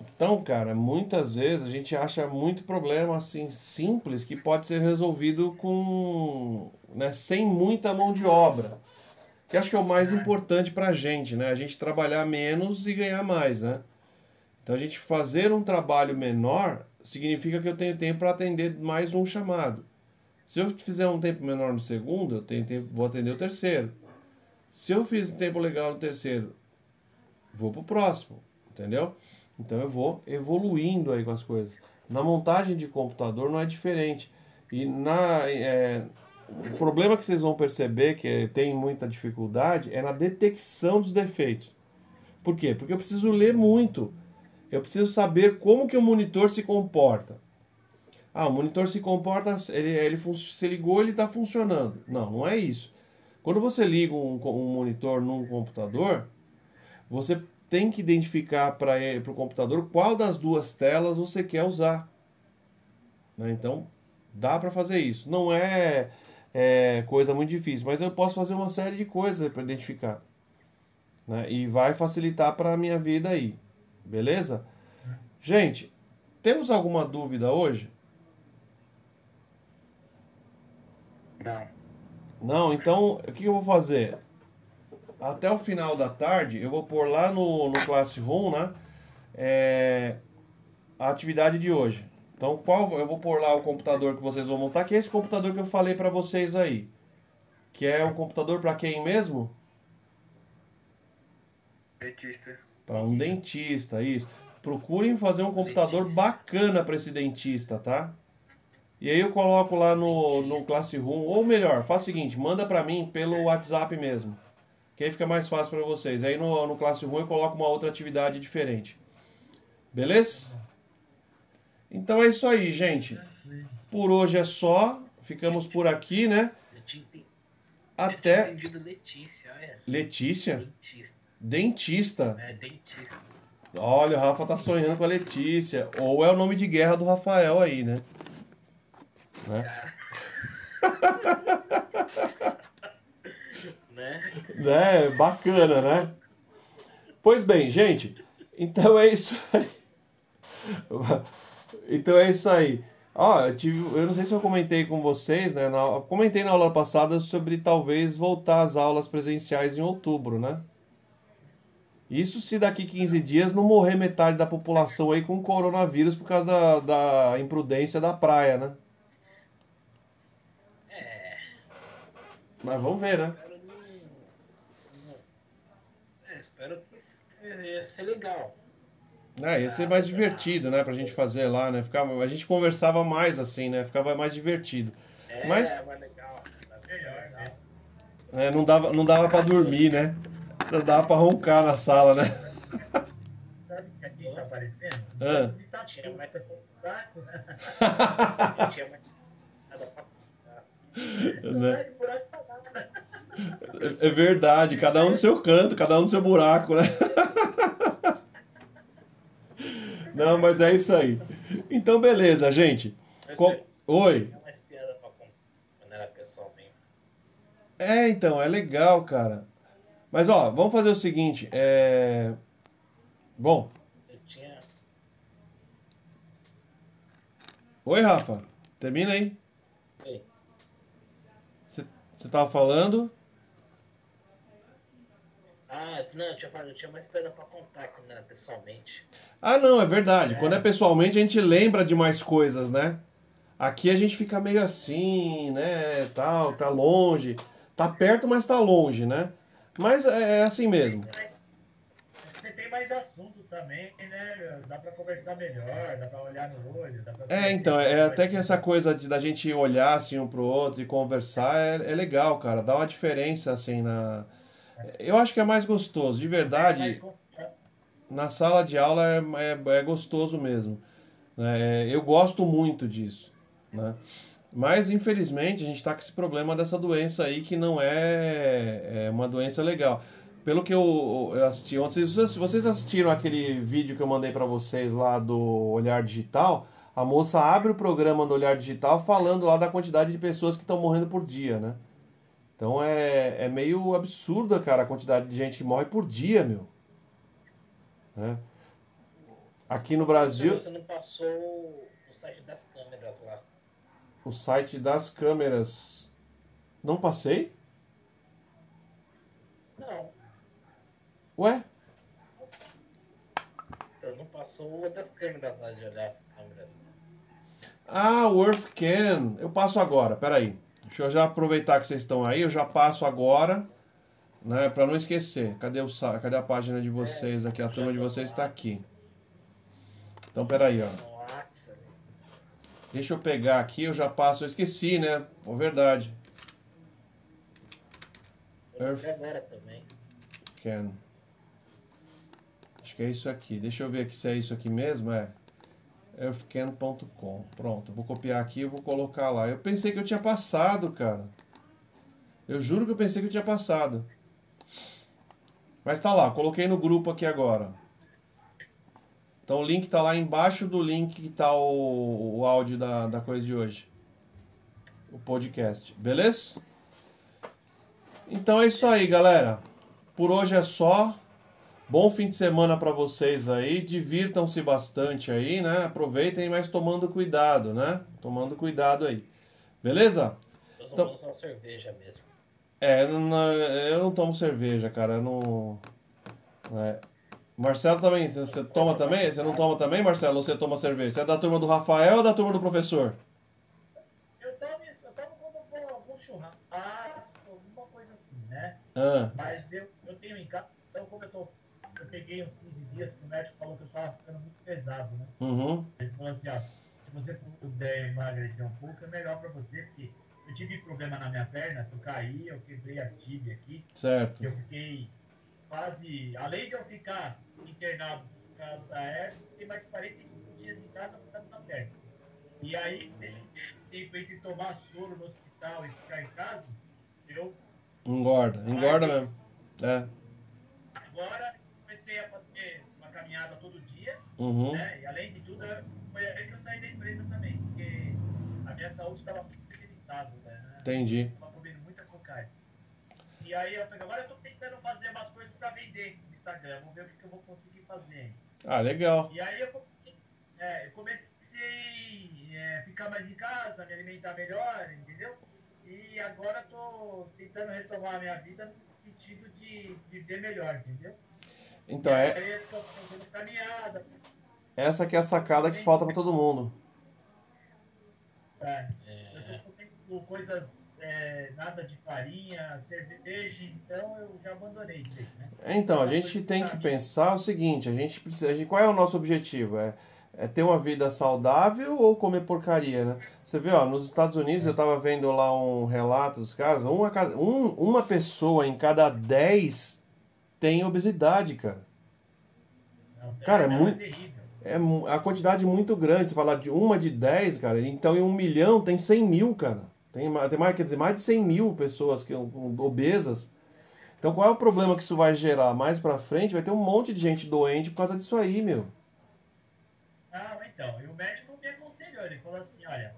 Então, cara, muitas vezes a gente acha muito problema assim simples que pode ser resolvido com, né, sem muita mão de obra. Que acho que é o mais importante pra gente, né? A gente trabalhar menos e ganhar mais, né? Então a gente fazer um trabalho menor significa que eu tenho tempo para atender mais um chamado. Se eu fizer um tempo menor no segundo, eu tenho tempo, vou atender o terceiro. Se eu fiz um tempo legal no terceiro, vou pro próximo, entendeu? Então eu vou evoluindo aí com as coisas. Na montagem de computador não é diferente. E na é, o problema que vocês vão perceber que tem muita dificuldade é na detecção dos defeitos. Por quê? Porque eu preciso ler muito. Eu preciso saber como que o monitor se comporta. Ah, o monitor se comporta, ele, ele se ligou, ele está funcionando. Não, não é isso. Quando você liga um, um monitor num computador, você tem que identificar para o computador qual das duas telas você quer usar. né? Então, dá para fazer isso. Não é, é coisa muito difícil, mas eu posso fazer uma série de coisas para identificar. né? E vai facilitar para a minha vida aí. Beleza? Gente, temos alguma dúvida hoje? Não. Não, então o que eu vou fazer? Até o final da tarde eu vou pôr lá no, no Classroom, né? é, a atividade de hoje. Então, qual eu vou pôr lá o computador que vocês vão montar, que é esse computador que eu falei para vocês aí. Que é um computador para quem mesmo? Petista. Para um dentista, isso. Procurem fazer um computador Dentista. bacana para esse dentista, tá? E aí eu coloco lá no, no Classroom, ou melhor, faz o seguinte, manda para mim pelo WhatsApp mesmo. Que aí fica mais fácil para vocês. Aí no, no Classroom eu coloco uma outra atividade diferente. Beleza? Então é isso aí, gente. Por hoje é só. Ficamos por aqui, né? Até entendido Letícia, olha. Letícia, Dentista. dentista. É, dentista. Olha, o Rafa tá sonhando com a Letícia. Ou é o nome de guerra do Rafael aí, né? Né? Né? [LAUGHS] Né? Bacana, né? Pois bem, gente. Então é isso aí. Então é isso aí. Ó, eu, tive, eu não sei se eu comentei com vocês, né? Na, comentei na aula passada sobre talvez voltar às aulas presenciais em outubro, né? Isso se daqui 15 dias não morrer metade da população aí com coronavírus por causa da, da imprudência da praia, né? É. Mas vamos ver, né? Espero É, espero que seja legal. É, ia ser mais divertido, né, pra gente fazer lá, né? Ficava, a gente conversava mais assim, né? Ficava mais divertido. É, Mas- mais legal. Melhor, né? É, não dava, não dava para dormir, né? Não dava pra roncar na sala, né? Sabe que aqui tá aparecendo? Ah. Tá buraco, né? [LAUGHS] [LAUGHS] Né? É verdade, cada um no seu canto, cada um no seu buraco, né? [LAUGHS] Não, mas é isso aí. Então, beleza, gente. Co- eu Oi. pessoalmente. É, então, é legal, cara. Mas, ó, vamos fazer o seguinte. É... Bom, oi, Rafa. Termina aí. Você tava falando? Ah, não, eu tinha, eu tinha mais piada pra contar quando era pessoalmente. Ah, não, é verdade. Quando é pessoalmente, a gente lembra de mais coisas, né? Aqui a gente fica meio assim, né? Tal, tá longe. Tá perto, mas tá longe, né? Mas é é assim mesmo. Você tem mais assunto também, né? Dá pra conversar melhor, dá pra olhar no olho, dá pra... É, então, é até que essa coisa de, da gente olhar assim um pro outro e conversar é, é legal, cara. Dá uma diferença assim na. Eu acho que é mais gostoso, de verdade. Mais confiança. na sala de aula é, é, é gostoso mesmo. né? eu gosto muito disso. Né? Mas, infelizmente, a gente está com esse problema dessa doença aí que não é, é uma doença legal. Pelo que eu, eu assisti ontem, vocês, vocês assistiram aquele vídeo que eu mandei para vocês lá do Olhar Digital, a moça abre o programa do Olhar Digital falando lá da quantidade de pessoas que estão morrendo por dia, né? Então é, é meio absurda, cara, a quantidade de gente que morre por dia, meu. Né? Aqui no Brasil, Você não passou o site das câmeras lá. o site das câmeras. Não passei? Não, Ué? você não passou o das câmeras lá de olhar as câmeras. Ah, o EarthCan. Eu passo agora, peraí. Deixa eu já aproveitar que vocês estão aí, eu já passo agora, né, para não esquecer. Cadê o cadê a página de vocês aqui? A turma de vocês está aqui. Então, peraí, ó. Deixa eu pegar aqui, eu já passo. Eu esqueci, né? Pô, verdade. Earth. Can. Acho que é isso aqui. Deixa eu ver aqui se é isso aqui mesmo. É. earthcan.com. Pronto, vou copiar aqui e vou colocar lá. Eu pensei que eu tinha passado, cara. Eu juro que eu pensei que eu tinha passado. Mas tá lá, coloquei no grupo aqui agora. Então o link tá lá embaixo do link que tá o, o áudio da, da coisa de hoje. O podcast, beleza? Então é isso aí, galera. Por hoje é só. Bom fim de semana para vocês aí. Divirtam-se bastante aí, né? Aproveitem, mas tomando cuidado, né? Tomando cuidado aí. Beleza? Eu só Então- uma cerveja mesmo. É, eu não, eu não tomo cerveja, cara. Eu não. É. Marcelo também. Você- Você toma também? Você não toma também, Marcelo? Ou você toma cerveja? Você é da turma do Rafael ou da turma do professor? Eu tomo, eu tomo quando eu vou algum churrasco, alguma coisa assim, né? Ah, Mas eu, eu tenho em casa, então como eu tô. Peguei uns 15 dias que o médico falou que eu tava ficando muito pesado, né? uhum, Ele falou assim, ó, se você puder emagrecer um pouco, é melhor pra você, porque eu tive problema na minha perna, eu caí, eu quebrei a tíbia aqui, certo. eu fiquei quase, além de eu ficar internado por causa da eu fiquei mais 45 dias em casa por causa da perna. E aí, nesse tempo entre tomar soro no hospital e ficar em casa, eu Engorda, engorda mesmo. É. agora comecei a fazer uma caminhada todo dia, Uhum. né? E além de tudo, foi aí que eu saí da empresa também, porque a minha saúde estava muito debilitada, né? Entendi. Eu tava comendo muita cocaína. E aí eu falei, agora eu tô tentando fazer umas coisas para vender no Instagram, vamos ver o que, que eu vou conseguir fazer. Ah, legal. E aí eu comecei, é, eu comecei é, a ficar mais em casa, me alimentar melhor, entendeu? E agora eu tô tentando retomar a minha vida no sentido de viver melhor, entendeu? Então, é, essa que é a sacada que falta pra todo mundo. é, É, eu tô comendo coisas, é, nada de farinha, cerveja, então eu já abandonei né? Então, a gente tem que pensar o seguinte, a gente precisa, a gente- qual é o nosso objetivo? É, é ter uma vida saudável ou comer porcaria, né? Você vê, ó, nos Estados Unidos eu tava vendo lá um relato dos casos, uma, um- uma pessoa em cada 10 tem obesidade, cara. Não, Cara, é é muito-. É a quantidade muito grande, você falar de uma de 10, cara, então em um milhão tem 100 mil, cara. Tem, tem mais, quer dizer, mais de 100 mil pessoas que, obesas. Então qual é o problema que isso vai gerar? Mais pra frente vai ter um monte de gente doente por causa disso aí, meu. Ah, então, e o médico me aconselhou, ele falou assim, olha,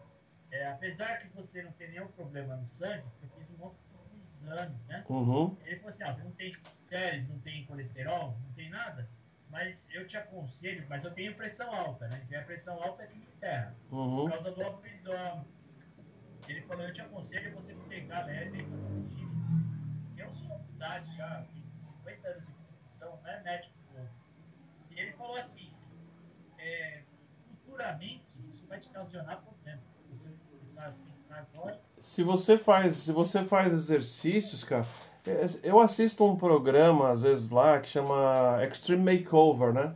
é, apesar que você não tem nenhum problema no sangue, eu fiz um monte de exame, né? Uhum, Ele falou assim, ah, você não tem séries, não tem colesterol, não tem nada, mas eu te aconselho, mas eu tenho pressão alta, né? E a pressão alta é que me ferra, por uhum. causa do abdômen. Ele falou, eu te aconselho você pegar leve e fazer um. Eu sou uma idade já, tenho 50 anos de profissão, não é médico. E ele falou assim, é, futuramente isso vai te ocasionar problema. Você começar a pensar agora, Se você faz, se você faz exercícios, cara, eu assisto um programa às vezes lá que chama Extreme Makeover, né?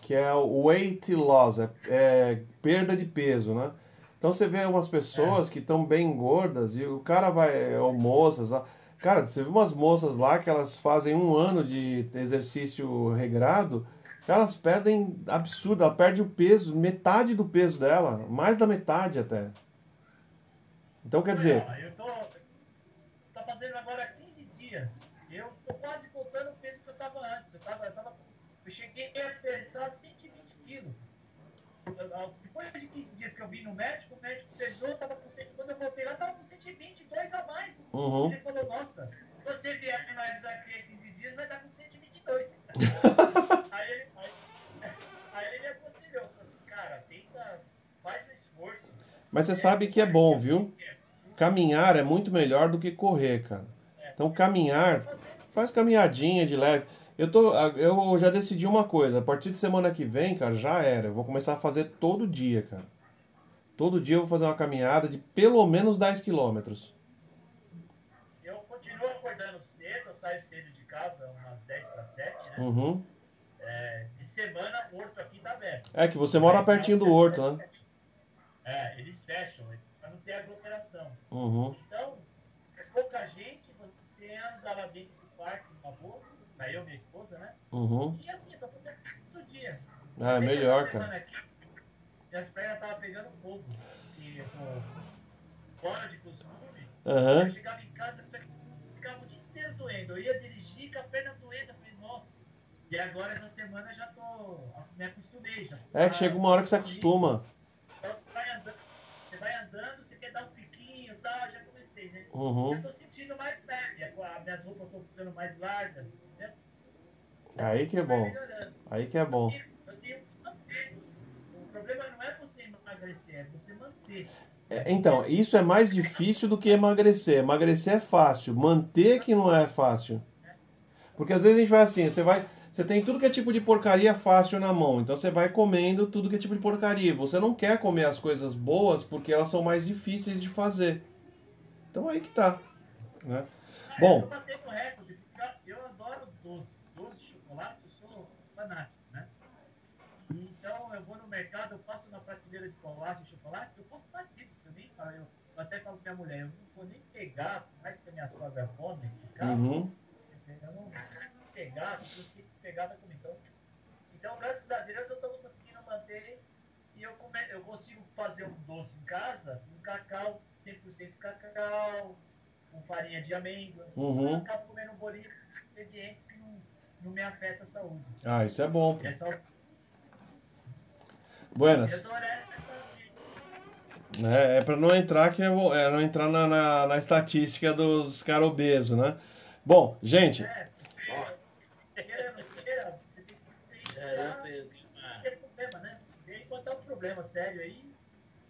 Que é o weight loss, é, é perda de peso, né? Então você vê umas pessoas que estão bem gordas e o cara vai, ou moças lá. Cara, você vê umas moças lá que elas fazem um ano de exercício regrado, elas perdem absurdo, ela perde o peso, metade do peso dela, mais da metade até. Então quer dizer, eu tô, tá fazendo agora 15 dias. Eu tô quase voltando o peso que eu tava antes. Eu, tava, eu, tava, eu cheguei a pesar 120 quilos. Depois de 15 dias que eu vim no médico, o médico pesou, tava com 100, quando eu voltei lá, tava com 122 a mais. Uhum. Ele falou, nossa, se você vier mais daqui a 15 dias, vai estar com 122. [LAUGHS] aí, ele, aí, aí ele aconselhou, falou assim, cara, tenta, faz um esforço. Mas você sabe que é bom, viu? Caminhar é muito melhor do que correr, cara. Então caminhar, faz caminhadinha de leve. Eu tô, eu já decidi uma coisa, a partir de semana que vem, cara, já era. Eu vou começar a fazer todo dia, cara. Todo dia eu vou fazer uma caminhada de pelo menos 10 quilômetros. Eu continuo acordando cedo, eu saio cedo de casa, umas 10 para 7, né? Uhum. É, de semana, o horto aqui tá aberto. É que você mora Mas, pertinho do horto, né? É, eles fecham, para não ter aglomeração. Uhum. Então, é pouca gente, você anda lá dentro do parque, uma boa, pra eu né? Uhum. E assim, tô isso todo dia. Ah, é melhor, cara. aqui, minhas pernas estavam pegando fogo. E, pô, fora de costume, Aham. eu chegava em casa, só que ficava o dia inteiro doendo. Eu ia dirigir com a perna doendo, eu falei, nossa. E agora essa semana eu já tô. me acostumei. Já, É que chega uma hora que você acostuma. Então você vai andando, você vai andando, você quer dar um piquinho e tal, já comecei, né? Uhum. Eu tô sentindo mais leve, minhas roupas estão ficando mais largas? Aí que é bom. Aí que é bom. Eu tenho que manter. O problema não é você emagrecer, é você manter. É, Então, isso é mais difícil do que emagrecer. Emagrecer é fácil, manter que não é fácil. Porque às vezes a gente vai assim, você vai, você tem tudo que é tipo de porcaria fácil na mão, então você vai comendo tudo que é tipo de porcaria. Você não quer comer as coisas boas porque elas são mais difíceis de fazer. Então aí que tá, né? Ah, Bom. Eu tô batendo recorde, porque eu adoro doce. Doce de chocolate, eu sou fanático, né? Então eu vou no mercado, eu prateleira de bolacha e chocolate, eu posso bater também, cara. Eu, eu até falo pra minha mulher, eu não vou nem pegar, por mais que a minha sogra come, Uhum. eu não vou pegar, porque eu sei que se pegar vai comer. Então, então, graças a Deus, eu tô conseguindo manter e eu, come, eu consigo fazer um doce em casa, um cacau, 100% cacau, com farinha de amêndoa. Uhum. Eu acabo comendo um bolinho com ingredientes que não, não me afeta a saúde. Ah, isso é bom. É só, eu Buenas. Essa É, é para não entrar que eu, é não entrar na, na, na estatística dos caras obesos, né? Bom, gente, É,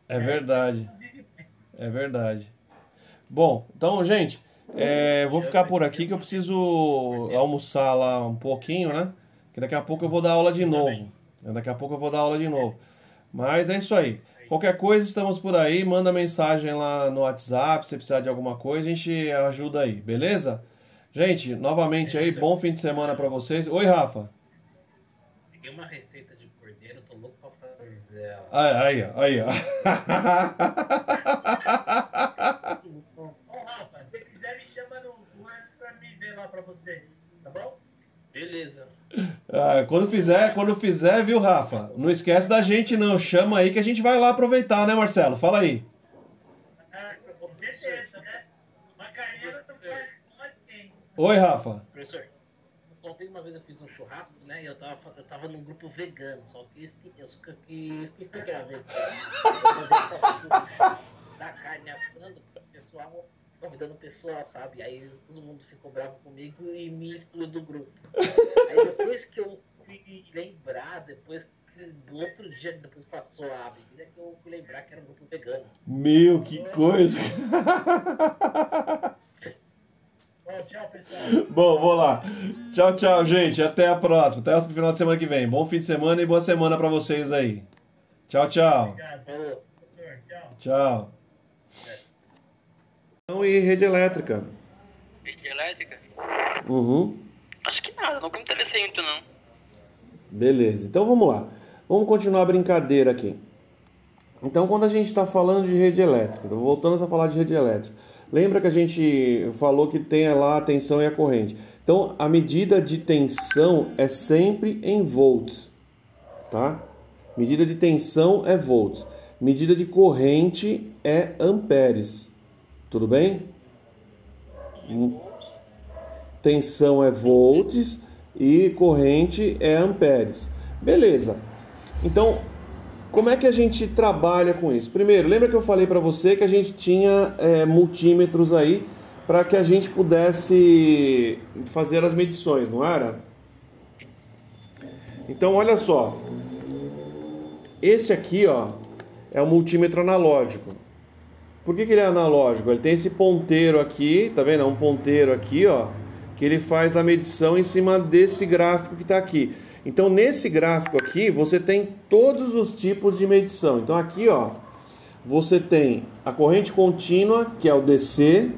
É, é né? Um é verdade. É verdade. Bom, então, gente, é, vou ficar por aqui que eu preciso almoçar lá um pouquinho, né? Que daqui a pouco eu vou dar aula de novo. Daqui a pouco eu vou dar aula de novo. Mas é isso aí. Qualquer coisa, estamos por aí. Manda mensagem lá no WhatsApp se precisar de alguma coisa, a gente ajuda aí, beleza? Gente, novamente aí, bom fim de semana pra vocês. Oi, Rafa. Peguei uma receita de cordeiro, tô louco pra fazer ela. Aí, aí, ó, aí, [LAUGHS] ó. Ô, Rafa, se quiser, me chama no no antes pra me ver lá pra você, tá bom? Beleza. Ah, quando fizer, quando fizer, viu, Rafa? Não esquece da gente, não. Chama aí que a gente vai lá aproveitar, né, Marcelo? Fala aí. Ah, com certeza, né? Bem. Oi, Rafa. Professor, contei uma vez eu fiz um churrasco, né? E eu tava, eu tava num grupo vegano, só que eu esqueci que era vegano. [LAUGHS] da carne assando, o pessoal convidando o pessoal, sabe? Aí todo mundo ficou bravo comigo e me excluiu do grupo. [LAUGHS] Aí depois que eu fui lembrar, depois que do outro dia, depois passou a bebida, que eu fui lembrar que era um grupo vegano. Meu, que coisa. Bom, tchau, pessoal. Bom, vou lá. Tchau, tchau, gente. Até a próxima. Até o final de semana que vem. Bom fim de semana e boa semana pra vocês aí. Tchau, tchau. Obrigado. Tchau. E rede elétrica? Rede elétrica? Uhum. Acho que nada, nunca me interessei muito não. Beleza, então vamos lá. Vamos continuar a brincadeira aqui. Então, quando a gente está falando de rede elétrica, voltando a falar de rede elétrica, lembra que a gente falou que tem lá a tensão e a corrente. Então, a medida de tensão é sempre em volts, tá? Medida de tensão é volts. Medida de corrente é amperes. Tudo bem? Hum. Tensão é volts e corrente é amperes. Beleza. Então, como é que a gente trabalha com isso? Primeiro, lembra que eu falei para você que a gente tinha é, multímetros aí para que a gente pudesse fazer as medições, não era? Então, olha só. Esse aqui, ó, é o multímetro analógico. Por que, que ele é analógico? Ele tem esse ponteiro aqui, tá vendo? É um ponteiro aqui, ó, que ele faz a medição em cima desse gráfico que está aqui. Então, nesse gráfico aqui, você tem todos os tipos de medição. Então, aqui, ó, você tem a corrente contínua, que é o DC,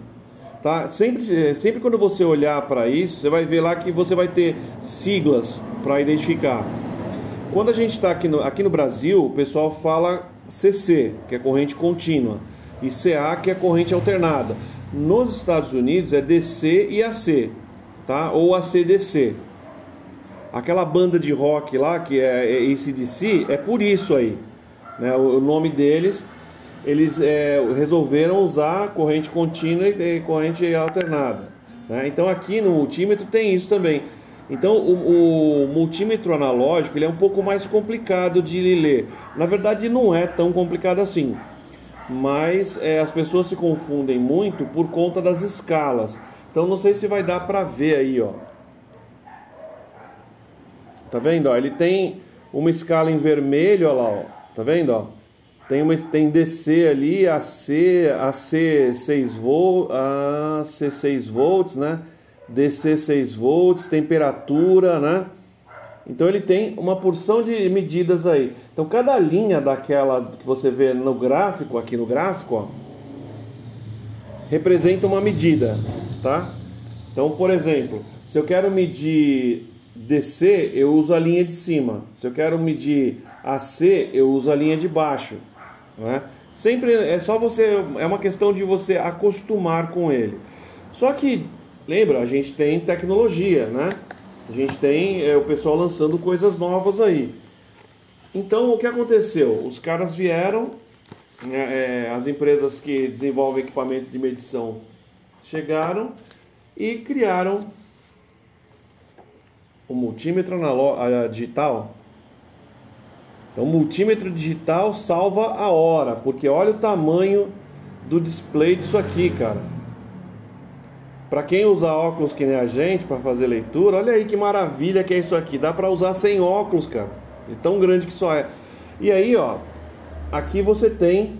tá? Sempre, sempre quando você olhar para isso, você vai ver lá que você vai ter siglas para identificar. Quando a gente está aqui no, aqui no Brasil, o pessoal fala CC, que é corrente contínua, e CA, que é corrente alternada. Nos Estados Unidos é DC e AC, tá? Ou ACDC. Aquela banda de rock lá, que é, é ACDC, é por isso aí. né? O nome deles, eles é, resolveram usar corrente contínua e corrente alternada. Né? Então aqui no multímetro tem isso também. Então o, o, multímetro analógico ele é um pouco mais complicado de ler. Na verdade não é tão complicado assim, mas é, as pessoas se confundem muito por conta das escalas. Então não sei se vai dar para ver aí, ó. Tá vendo? Ó, ele tem uma escala em vermelho, ó lá, ó. Tá vendo, ó? Tem uma tem DC ali, AC, AC 6 volts, AC 6 volts, né? DC 6 volts, temperatura, né? Então ele tem uma porção de medidas aí. Então cada linha daquela que você vê no gráfico, aqui no gráfico, ó, representa uma medida, tá? Então, por exemplo, se eu quero medir DC, eu uso a linha de cima. Se eu quero medir AC, eu uso a linha de baixo. Né? Sempre é só você, é uma questão de você acostumar com ele. Só que, lembra, a gente tem tecnologia, né? A gente tem é, o pessoal lançando coisas novas aí. Então, o que aconteceu? Os caras vieram, né, é, as empresas que desenvolvem equipamentos de medição chegaram e criaram o multímetro digital então, o multímetro digital salva a hora, porque olha o tamanho do display disso aqui, cara. Para quem usa óculos que nem a gente para fazer leitura, olha aí que maravilha que é isso aqui. Dá para usar sem óculos, cara. É tão grande que só é. E aí, ó, aqui você tem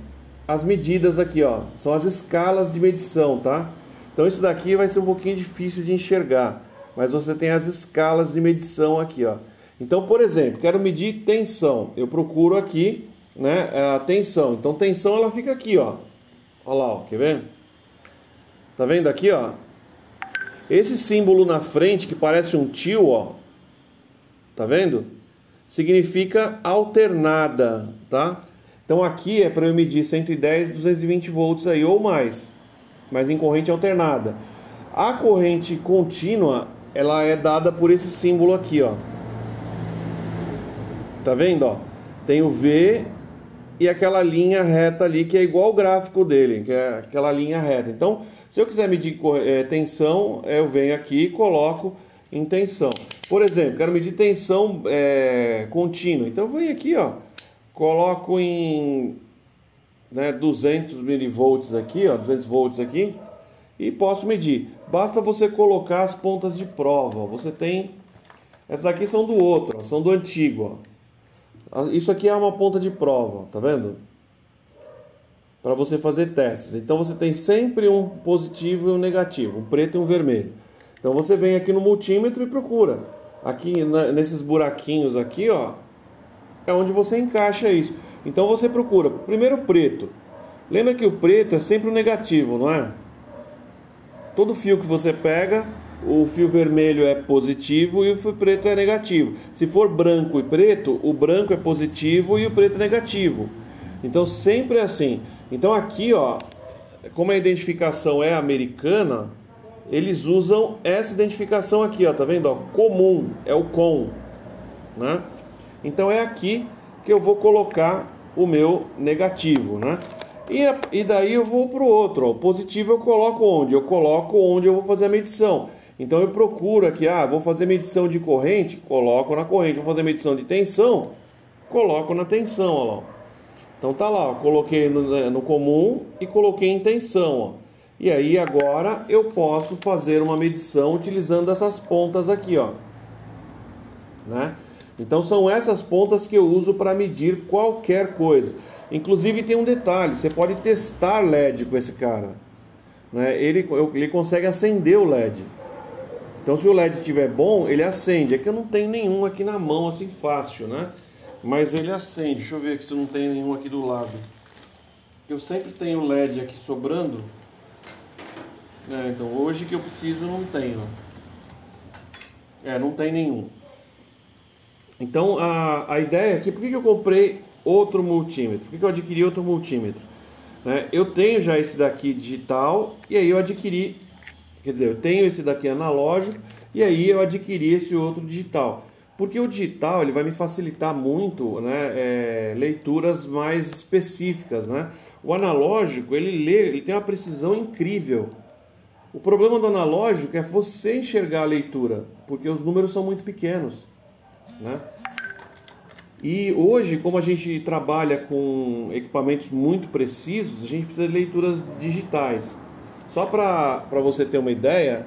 as medidas aqui, ó. São as escalas de medição, tá? Então isso daqui vai ser um pouquinho difícil de enxergar, mas você tem as escalas de medição aqui, ó. Então, por exemplo, quero medir tensão. Eu procuro aqui, né, a tensão. Então, tensão ela fica aqui, ó. Olha lá, ó, quer ver? Tá vendo aqui, ó? Esse símbolo na frente que parece um tio, ó. Tá vendo? Significa alternada, tá? Então aqui é para eu medir 110, 220 volts aí ou mais, mas em corrente alternada. A corrente contínua, ela é dada por esse símbolo aqui, ó. Tá vendo, ó? Tem o V e aquela linha reta ali que é igual o gráfico dele, que é aquela linha reta. Então, se eu quiser medir é, tensão, eu venho aqui e coloco em tensão. Por exemplo, quero medir tensão é, contínua. Então, eu venho aqui, ó, coloco em né, 200 milivolts aqui, ó, 200 volts aqui, e posso medir. Basta você colocar as pontas de prova. Você tem essas aqui são do outro, ó, são do antigo, ó. Isso aqui é uma ponta de prova, tá vendo? Para você fazer testes. Então você tem sempre um positivo e um negativo, um preto e um vermelho. Então você vem aqui no multímetro e procura. Aqui nesses buraquinhos aqui, ó, é onde você encaixa isso. Então você procura primeiro preto. Lembra que o preto é sempre o negativo, não é? Todo fio que você pega o fio vermelho é positivo e o fio preto é negativo. Se for branco e preto, o branco é positivo e o preto é negativo. Então sempre é assim. Então aqui, ó, como a identificação é americana, eles usam essa identificação aqui, ó, tá vendo? Ó, comum é o com, né? Então é aqui que eu vou colocar o meu negativo, né? E, e daí eu vou para o outro, ó. o positivo eu coloco onde? Eu coloco onde eu vou fazer a medição. Então eu procuro aqui, ah, vou fazer medição de corrente, coloco na corrente, vou fazer medição de tensão, coloco na tensão, ó. Então tá lá, ó, coloquei no, né, no, comum e coloquei em tensão, ó. E aí agora eu posso fazer uma medição utilizando essas pontas aqui, ó. Né? Então são essas pontas que eu uso para medir qualquer coisa. Inclusive tem um detalhe, você pode testar LED com esse cara. Né? Ele, ele consegue acender o LED. Então se o LED estiver bom, ele acende. É que eu não tenho nenhum aqui na mão assim fácil, né? Mas ele acende. Deixa eu ver aqui se eu não tenho nenhum aqui do lado. Eu sempre tenho LED aqui sobrando. É, então hoje que eu preciso não tenho. É, não tem nenhum. Então a, a ideia aqui, por que, eu comprei outro multímetro? Por que, eu adquiri outro multímetro? Né? Eu tenho já esse daqui digital e aí eu adquiri Quer dizer, eu tenho esse daqui analógico e aí eu adquiri esse outro digital. Porque o digital ele vai me facilitar muito né, é, leituras mais específicas. Né? O analógico ele lê, ele tem uma precisão incrível. O problema do analógico é você enxergar a leitura, porque os números são muito pequenos. Né? E hoje, como a gente trabalha com equipamentos muito precisos, a gente precisa de leituras digitais. Só para você ter uma ideia,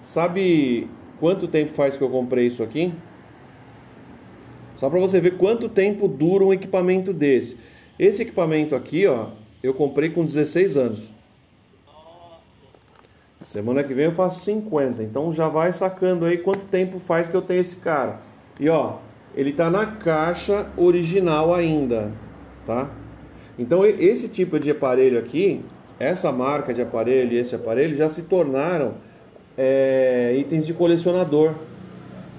sabe quanto tempo faz que eu comprei isso aqui? Só para você ver quanto tempo dura um equipamento desse. Esse equipamento aqui, ó, eu comprei com 16 anos. Semana que vem eu faço 50. Então já vai sacando aí quanto tempo faz que eu tenho esse cara. E ó, ele tá na caixa original ainda, tá? Então esse tipo de aparelho aqui, essa marca de aparelho e esse aparelho já se tornaram é, itens de colecionador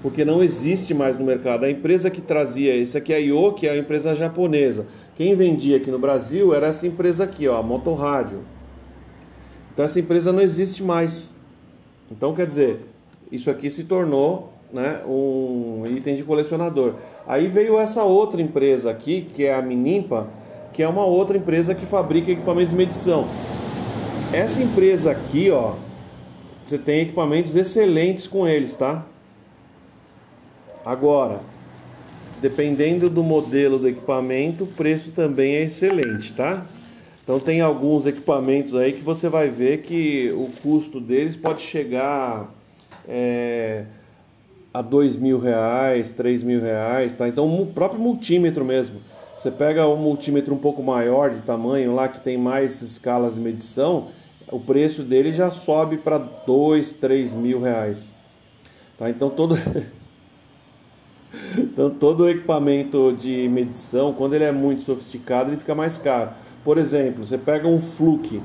porque não existe mais no mercado. A empresa que trazia, esse aqui é a Io, que é a empresa japonesa. Quem vendia aqui no Brasil era essa empresa aqui, ó, a Motorrádio. Então essa empresa não existe mais. Então quer dizer, isso aqui se tornou né, um item de colecionador. Aí veio essa outra empresa aqui, que é a Minimpa, que é uma outra empresa que fabrica equipamentos de medição. Essa empresa aqui, ó, você tem equipamentos excelentes com eles, tá? Agora, dependendo do modelo do equipamento, o preço também é excelente, tá? Então tem alguns equipamentos aí que você vai ver que o custo deles pode chegar é, a dois mil reais, três mil reais, tá? Então o próprio multímetro mesmo. Você pega um multímetro um pouco maior de tamanho lá que tem mais escalas de medição, o preço dele já sobe para dois, três mil reais. Tá? Então todo [LAUGHS] Então, todo equipamento de medição, quando ele é muito sofisticado, ele fica mais caro. Por exemplo, você pega um Fluke,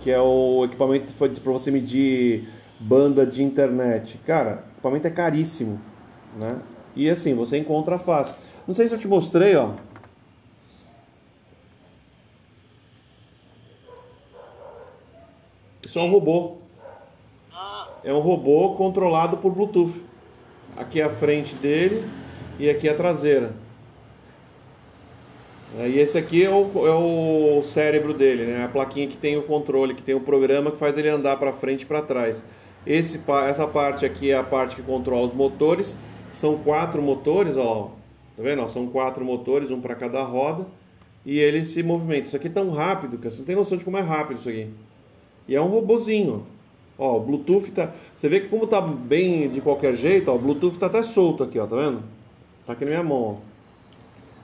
que é o equipamento para você medir banda de internet. Cara, o equipamento é caríssimo, né? E assim, você encontra fácil. Não sei se eu te mostrei, ó. Isso é um robô. É um robô controlado por Bluetooth. Aqui é a frente dele e aqui é a traseira. É, e esse aqui é o, é o cérebro dele, né? a plaquinha que tem o controle, que tem o programa que faz ele andar para frente e para trás. Esse, essa parte aqui é a parte que controla os motores. São quatro motores, ó, tá vendo? São quatro motores, um para cada roda. E ele se movimenta. Isso aqui é tão rápido que você não tem noção de como é rápido isso aqui. E é um robozinho. Ó, o Bluetooth tá. Você vê que como tá bem de qualquer jeito, ó, o Bluetooth tá até solto aqui, ó, tá vendo? Tá aqui na minha mão, ó.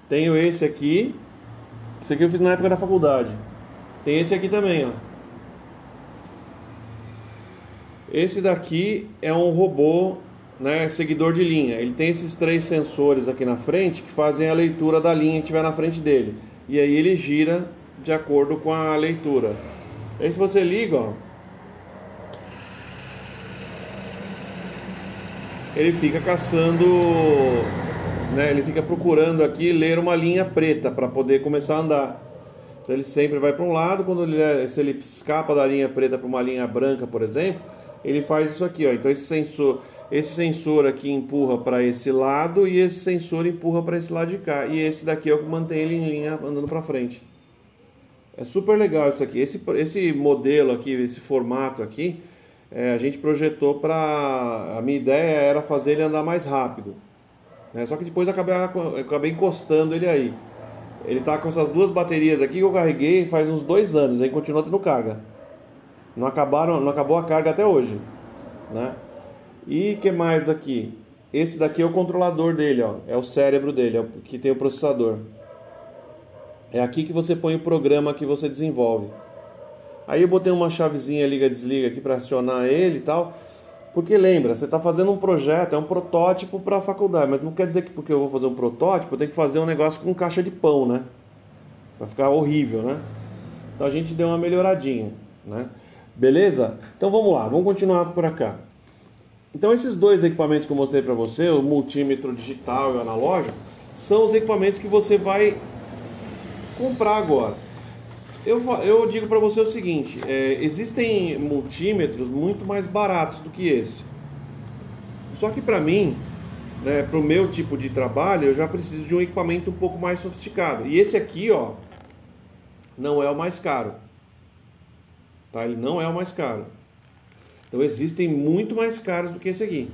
Tenho esse aqui. Esse aqui eu fiz na época da faculdade. Tem esse aqui também, ó. Esse daqui é um robô, né, seguidor de linha. Ele tem esses três sensores aqui na frente que fazem a leitura da linha que tiver na frente dele. E aí ele gira de acordo com a leitura. Aí se você liga, ó, ele fica caçando, né, ele fica procurando aqui ler uma linha preta para poder começar a andar. Então ele sempre vai para um lado, quando ele, se ele escapa da linha preta para uma linha branca, por exemplo, ele faz isso aqui, ó. Então esse sensor, esse sensor aqui empurra para esse lado e esse sensor empurra para esse lado de cá. E esse daqui é o que mantém ele em linha andando para frente. É super legal isso aqui. Esse, esse modelo aqui, esse formato aqui, é, a gente projetou para. A minha ideia era fazer ele andar mais rápido. Né? Só que depois acabei, acabei encostando ele aí. Ele tá com essas duas baterias aqui que eu carreguei faz uns dois anos, aí continua tendo carga. Não, acabaram, não acabou a carga até hoje. Né? E que mais aqui? Esse daqui é o controlador dele, ó. é o cérebro dele, é o que tem o processador. É aqui que você põe o programa que você desenvolve. Aí eu botei uma chavezinha liga-desliga aqui para acionar ele e tal. Porque lembra, você está fazendo um projeto, é um protótipo para a faculdade, mas não quer dizer que porque eu vou fazer um protótipo, eu tenho que fazer um negócio com caixa de pão, né? Vai ficar horrível, né? Então a gente deu uma melhoradinha, né? Beleza? Então vamos lá, vamos continuar por cá. Então esses dois equipamentos que eu mostrei para você, o multímetro digital e o analógico, são os equipamentos que você vai comprar agora. Eu, eu digo para você o seguinte: é, existem multímetros muito mais baratos do que esse. Só que para mim, né, para o meu tipo de trabalho, eu já preciso de um equipamento um pouco mais sofisticado. E esse aqui, ó, não é o mais caro. Tá? Ele não é o mais caro. Então existem muito mais caros do que esse aqui.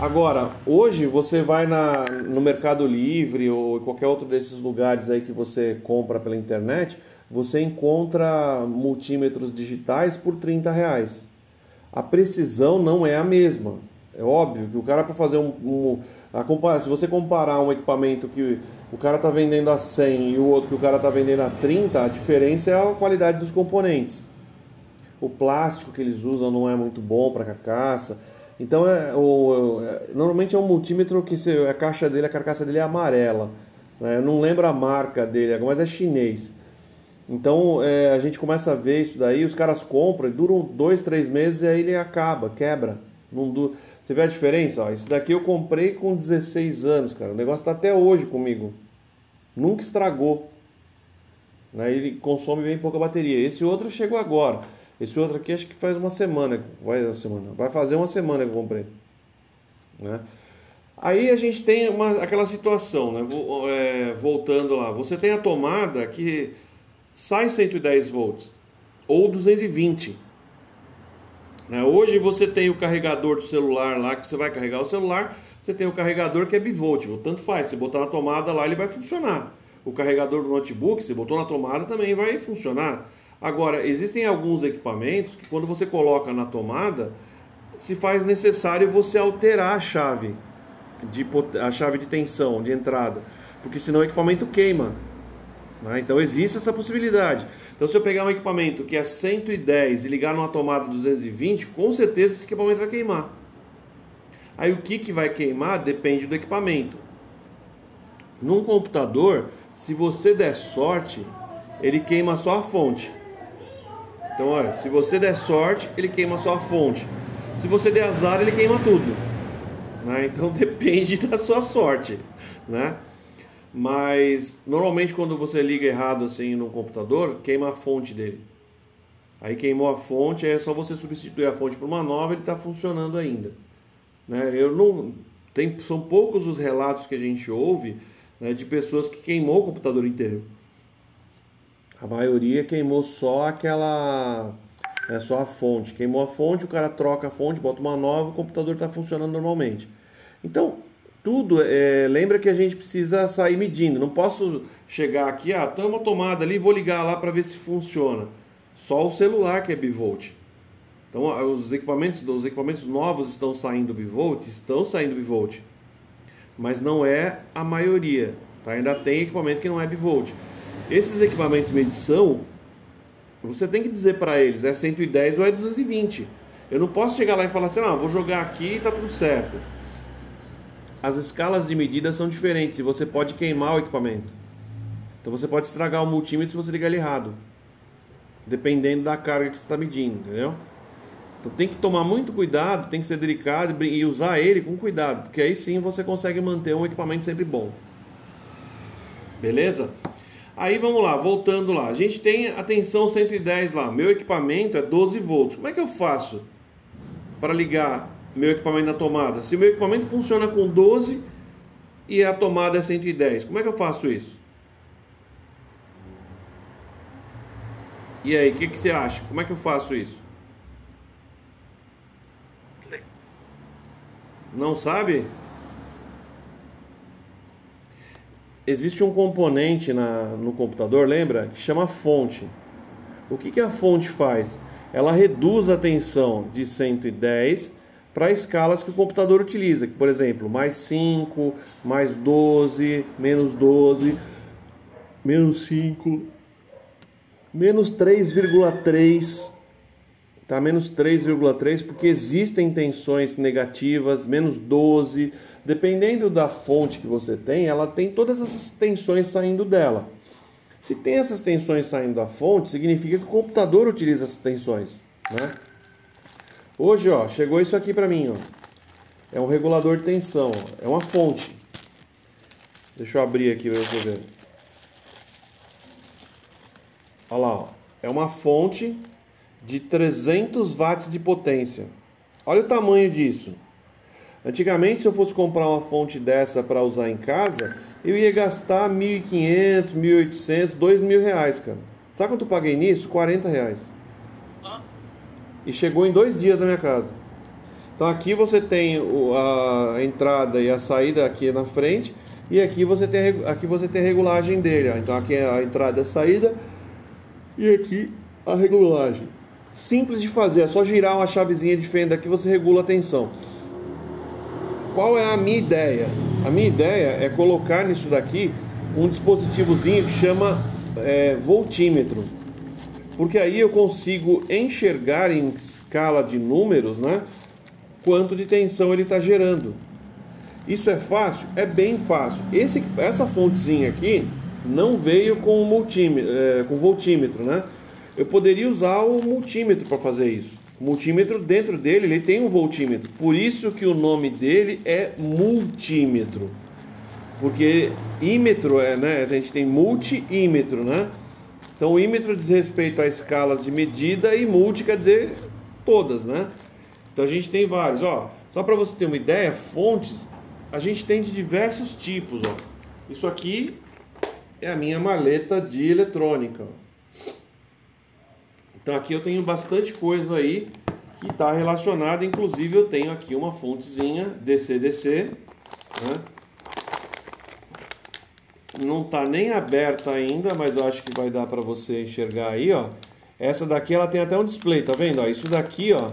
Agora, hoje você vai na, no Mercado Livre ou qualquer outro desses lugares aí que você compra pela internet, você encontra multímetros digitais por 30 reais. A precisão não é a mesma. É óbvio que o cara para fazer um, um a comparar, se você comparar um equipamento que o cara está vendendo a 100 e o outro que o cara está vendendo a 30, a diferença é a qualidade dos componentes. O plástico que eles usam não é muito bom para carcaça então, é, o, é, normalmente é um multímetro que se, a caixa dele, a carcaça dele é amarela. Né? Eu não lembro a marca dele, mas é chinês. Então é, a gente começa a ver isso daí, os caras compram, duram dois, três meses e aí ele acaba, quebra. Não. Você vê a diferença? Ó, isso daqui eu comprei com 16 anos, cara. O negócio está até hoje comigo. Nunca estragou. Né? Ele consome bem pouca bateria. Esse outro chegou agora. Esse outro aqui acho que faz uma semana, vai uma semana, vai fazer uma semana que eu comprei, né? Aí a gente tem uma, aquela situação, né? É, voltando lá, você tem a tomada que sai 110 volts ou 220. Né? Hoje você tem o carregador do celular lá que você vai carregar o celular, você tem o carregador que é bivolt, tanto faz, se botar na tomada lá ele vai funcionar. O carregador do notebook, se botou na tomada também vai funcionar. Agora, existem alguns equipamentos que quando você coloca na tomada, se faz necessário você alterar a chave de a chave de tensão de entrada, porque senão o equipamento queima. Né? Então existe essa possibilidade. Então se eu pegar um equipamento que é 110 e ligar numa tomada 220, com certeza esse equipamento vai queimar. Aí o que, que vai queimar depende do equipamento. Num computador, se você der sorte, ele queima só a fonte. Então, olha, se você der sorte, ele queima só a fonte. Se você der azar, ele queima tudo. Né? Então [LAUGHS] depende da sua sorte, né? Mas normalmente quando você liga errado assim no computador, queima a fonte dele. Aí queimou a fonte, é só você substituir a fonte por uma nova, ele está funcionando ainda. Né? Eu não tem, são poucos os relatos que a gente ouve né, de pessoas que queimou o computador inteiro. A maioria queimou só aquela. É só a fonte. Queimou a fonte, o cara troca a fonte, bota uma nova, o computador está funcionando normalmente. Então, tudo, é, lembra que a gente precisa sair medindo. Não posso chegar aqui, ah, tem uma tomada ali, vou ligar lá para ver se funciona. Só o celular que é bivolt. Então, os equipamentos, os equipamentos novos estão saindo bivolt, estão saindo bivolt. Mas não é a maioria. Tá? Ainda tem equipamento que não é bivolt. Esses equipamentos de medição, você tem que dizer para eles, é 110 ou é 220. Eu não posso chegar lá e falar assim, não, vou jogar aqui e tá tudo certo. As escalas de medida são diferentes e você pode queimar o equipamento. Então você pode estragar o multímetro se você ligar ele errado. Dependendo da carga que você está medindo, entendeu? Então tem que tomar muito cuidado, tem que ser delicado e usar ele com cuidado, porque aí sim você consegue manter um equipamento sempre bom. Beleza? Aí vamos lá, voltando lá. A gente tem a tensão 110 lá. Meu equipamento é 12 volts. Como é que eu faço para ligar meu equipamento na tomada? Se meu equipamento funciona com 12 e a tomada é 110, como é que eu faço isso? E aí, o que, que você acha? Como é que eu faço isso? Não sabe? Existe um componente na, no computador, lembra? Que chama fonte. O que, que a fonte faz? Ela reduz a tensão de 110 para escalas que o computador utiliza, por exemplo, mais 5, mais 12, menos 12, menos 5, menos 3,3 Tá menos 3,3 porque existem tensões negativas, menos 12. Dependendo da fonte que você tem, ela tem todas essas tensões saindo dela. Se tem essas tensões saindo da fonte, significa que o computador utiliza essas tensões. Né? Hoje, ó, chegou isso aqui para mim. Ó. É um regulador de tensão. Ó. É uma fonte. Deixa eu abrir aqui para você ver. Olha lá. Ó. É uma fonte de 300 watts de potência. Olha o tamanho disso. Antigamente, se eu fosse comprar uma fonte dessa para usar em casa, eu ia gastar 1.500, 1.800, 2.000 reais, cara. Sabe quanto eu paguei nisso? 40 reais. E chegou em dois dias na minha casa. Então aqui você tem a entrada e a saída aqui na frente e aqui você tem aqui você tem a regulagem dele. Então aqui é a entrada e a saída e aqui a regulagem. Simples de fazer, é só girar uma chavezinha de fenda aqui você regula a tensão. Qual é a minha ideia? A minha ideia é colocar nisso daqui um dispositivozinho que chama é, voltímetro. Porque aí eu consigo enxergar em escala de números, né? Quanto de tensão ele está gerando. Isso é fácil? É bem fácil. Esse, essa fontezinha aqui não veio com, multímetro, é, com voltímetro, né? Eu poderia usar o multímetro para fazer isso. O multímetro dentro dele ele tem um voltímetro. Por isso que o nome dele é multímetro. Porque ímetro é, né? A gente tem multímetro, né? Então o ímetro diz respeito a escalas de medida e multi quer dizer todas, né? Então a gente tem vários, ó. Só para você ter uma ideia, fontes a gente tem de diversos tipos, ó. Isso aqui é a minha maleta de eletrônica. ó. Então aqui eu tenho bastante coisa aí que está relacionada, inclusive eu tenho aqui uma fontezinha DC-DC, né? Não está nem aberta ainda, mas eu acho que vai dar para você enxergar aí, ó. Essa daqui ela tem até um display, tá vendo? Isso daqui, ó,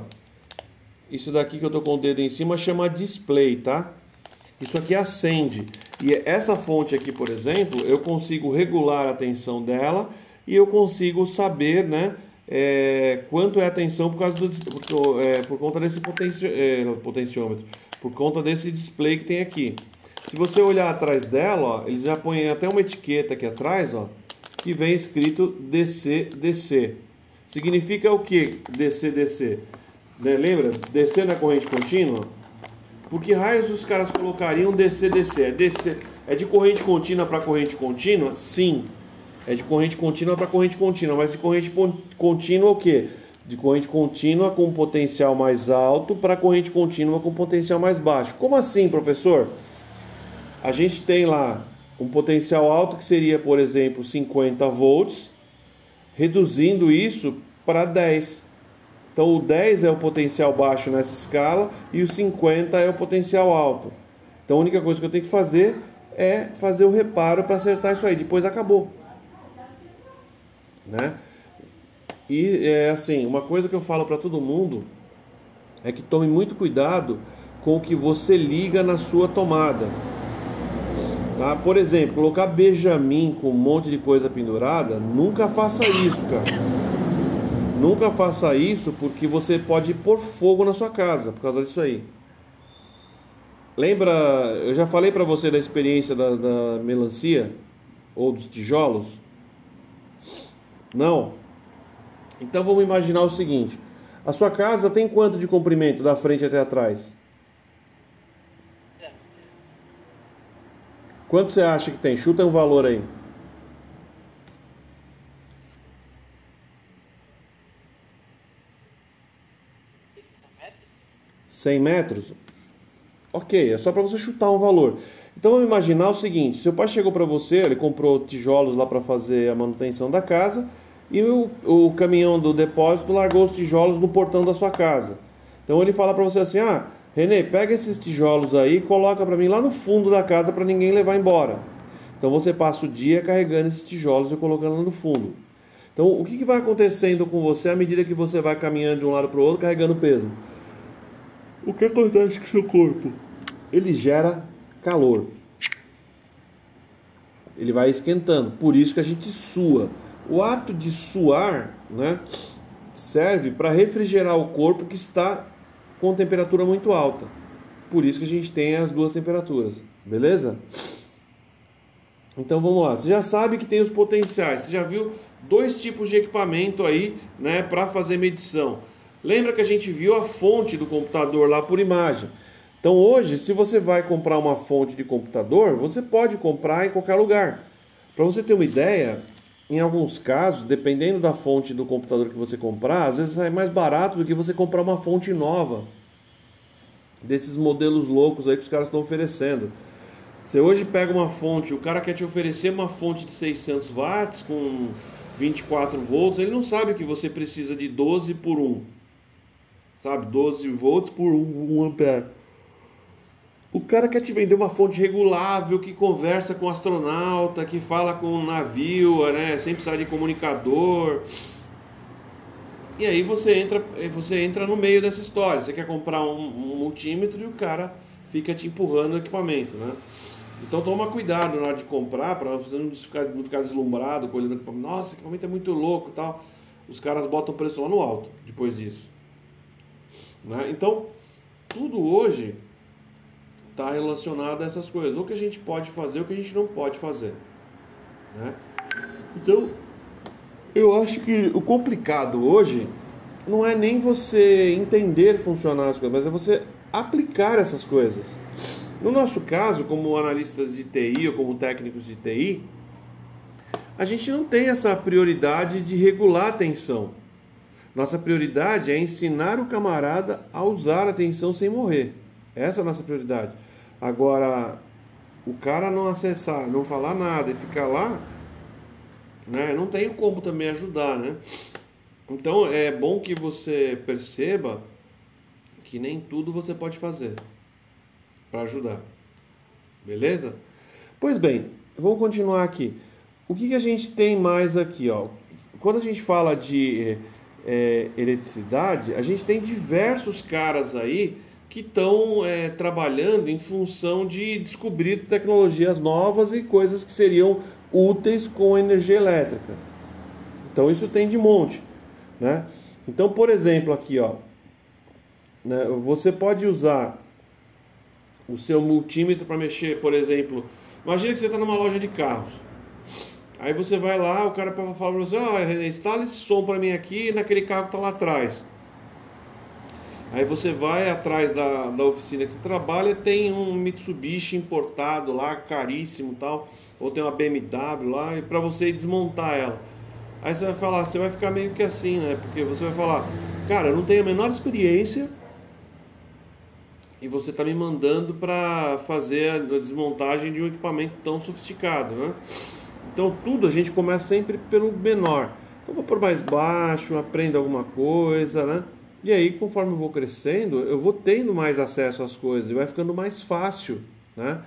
isso daqui que eu tô com o dedo em cima chama display, tá? Isso aqui acende. E essa fonte aqui, por exemplo, eu consigo regular a tensão dela e eu consigo saber, né, é, quanto é a tensão por causa do por, é, por conta desse potenci, é, potenciômetro, por conta desse display que tem aqui. Se você olhar atrás dela, ó, eles já põem até uma etiqueta aqui atrás, ó, que vem escrito DC DC. Significa o que DC DC? Né, Lembra? DC na corrente contínua? Por que raios os caras colocariam DC DC? É, DC, é de corrente contínua para corrente contínua? Sim. É de corrente contínua para corrente contínua, mas de corrente contínua o quê? De corrente contínua com potencial mais alto para corrente contínua com potencial mais baixo. Como assim, professor? A gente tem lá um potencial alto que seria, por exemplo, 50 volts, reduzindo isso para 10. Então o 10 é o potencial baixo nessa escala e o 50 é o potencial alto. Então a única coisa que eu tenho que fazer é fazer o reparo para acertar isso aí. Depois acabou. Né? E é assim, uma coisa que eu falo para todo mundo é que tome muito cuidado com o que você liga na sua tomada. Tá? Por exemplo, colocar Benjamin com um monte de coisa pendurada, nunca faça isso, cara. Nunca faça isso porque você pode pôr fogo na sua casa por causa disso aí. Lembra, eu já falei para você da experiência da, da melancia ou dos tijolos? Não? Então vamos imaginar o seguinte: a sua casa tem quanto de comprimento da frente até atrás? Quanto você acha que tem? Chuta um valor aí. Cem metros? Ok, é só para você chutar um valor. Então vamos imaginar o seguinte: seu pai chegou para você, ele comprou tijolos lá para fazer a manutenção da casa e o, o caminhão do depósito largou os tijolos no portão da sua casa. Então ele fala para você assim: ah, Renê, pega esses tijolos aí e coloca para mim lá no fundo da casa para ninguém levar embora. Então você passa o dia carregando esses tijolos e colocando lá no fundo. Então o que, que vai acontecendo com você à medida que você vai caminhando de um lado para o outro carregando peso? O que acontece com o seu corpo? Ele gera calor. Ele vai esquentando. Por isso que a gente sua. O ato de suar, né, serve para refrigerar o corpo que está com temperatura muito alta. Por isso que a gente tem as duas temperaturas. Beleza? Então vamos lá. Você já sabe que tem os potenciais. Você já viu dois tipos de equipamento aí, né, para fazer medição. Lembra que a gente viu a fonte do computador lá por imagem. Então hoje, se você vai comprar uma fonte de computador, você pode comprar em qualquer lugar. Para você ter uma ideia, em alguns casos, dependendo da fonte do computador que você comprar, às vezes é mais barato do que você comprar uma fonte nova. desses modelos loucos aí que os caras estão oferecendo. Você hoje pega uma fonte, o cara quer te oferecer uma fonte de 600 watts com 24 volts, ele não sabe que você precisa de 12 por 1. Sabe? 12 volts por 1, 1 ampere. O cara quer te vender uma fonte regulável, que conversa com o astronauta, que fala com o navio, né? sem precisar de comunicador. E aí você entra, você entra no meio dessa história. Você quer comprar um, um multímetro e o cara fica te empurrando o equipamento, né? Então toma cuidado na hora de comprar para você não ficar, não ficar deslumbrado com o equipamento. Nossa, esse equipamento é muito louco tal. Os caras botam o preço lá no alto depois disso. Né? Então, tudo hoje está relacionado a essas coisas. O que a gente pode fazer, o que a gente não pode fazer. Né? Então, eu acho que o complicado hoje não é nem você entender funcionar as coisas, mas é você aplicar essas coisas. No nosso caso, como analistas de TI ou como técnicos de TI, a gente não tem essa prioridade de regular a tensão. Nossa prioridade é ensinar o camarada a usar a tensão sem morrer. Essa é a nossa prioridade. Agora, o cara não acessar, não falar nada e ficar lá, né, não tem como também ajudar, né? Então é bom que você perceba que nem tudo você pode fazer para ajudar. Beleza? Pois bem, vamos continuar aqui. O que, que a gente tem mais aqui? Ó? Quando a gente fala de é, eletricidade, a gente tem diversos caras aí que estão é, trabalhando em função de descobrir tecnologias novas e coisas que seriam úteis com energia elétrica. Então isso tem de monte, né? Então, por exemplo, aqui, ó, né, você pode usar o seu multímetro para mexer, por exemplo. Imagina que você está numa loja de carros. Aí você vai lá, o cara fala para você, ó, oh, instala esse som para mim aqui naquele carro que está lá atrás. Aí você vai atrás da, da oficina que você trabalha, tem um Mitsubishi importado lá, caríssimo tal, ou tem uma BMW lá, e para você desmontar ela. Aí você vai falar, você vai ficar meio que assim, né? Porque você vai falar, cara, eu não tenho a menor experiência, e você está me mandando para fazer a desmontagem de um equipamento tão sofisticado, né? Então tudo a gente começa sempre pelo menor. Então vou por mais baixo, aprendo alguma coisa, né? E aí conforme eu vou crescendo, eu vou tendo mais acesso às coisas e vai ficando mais fácil, né?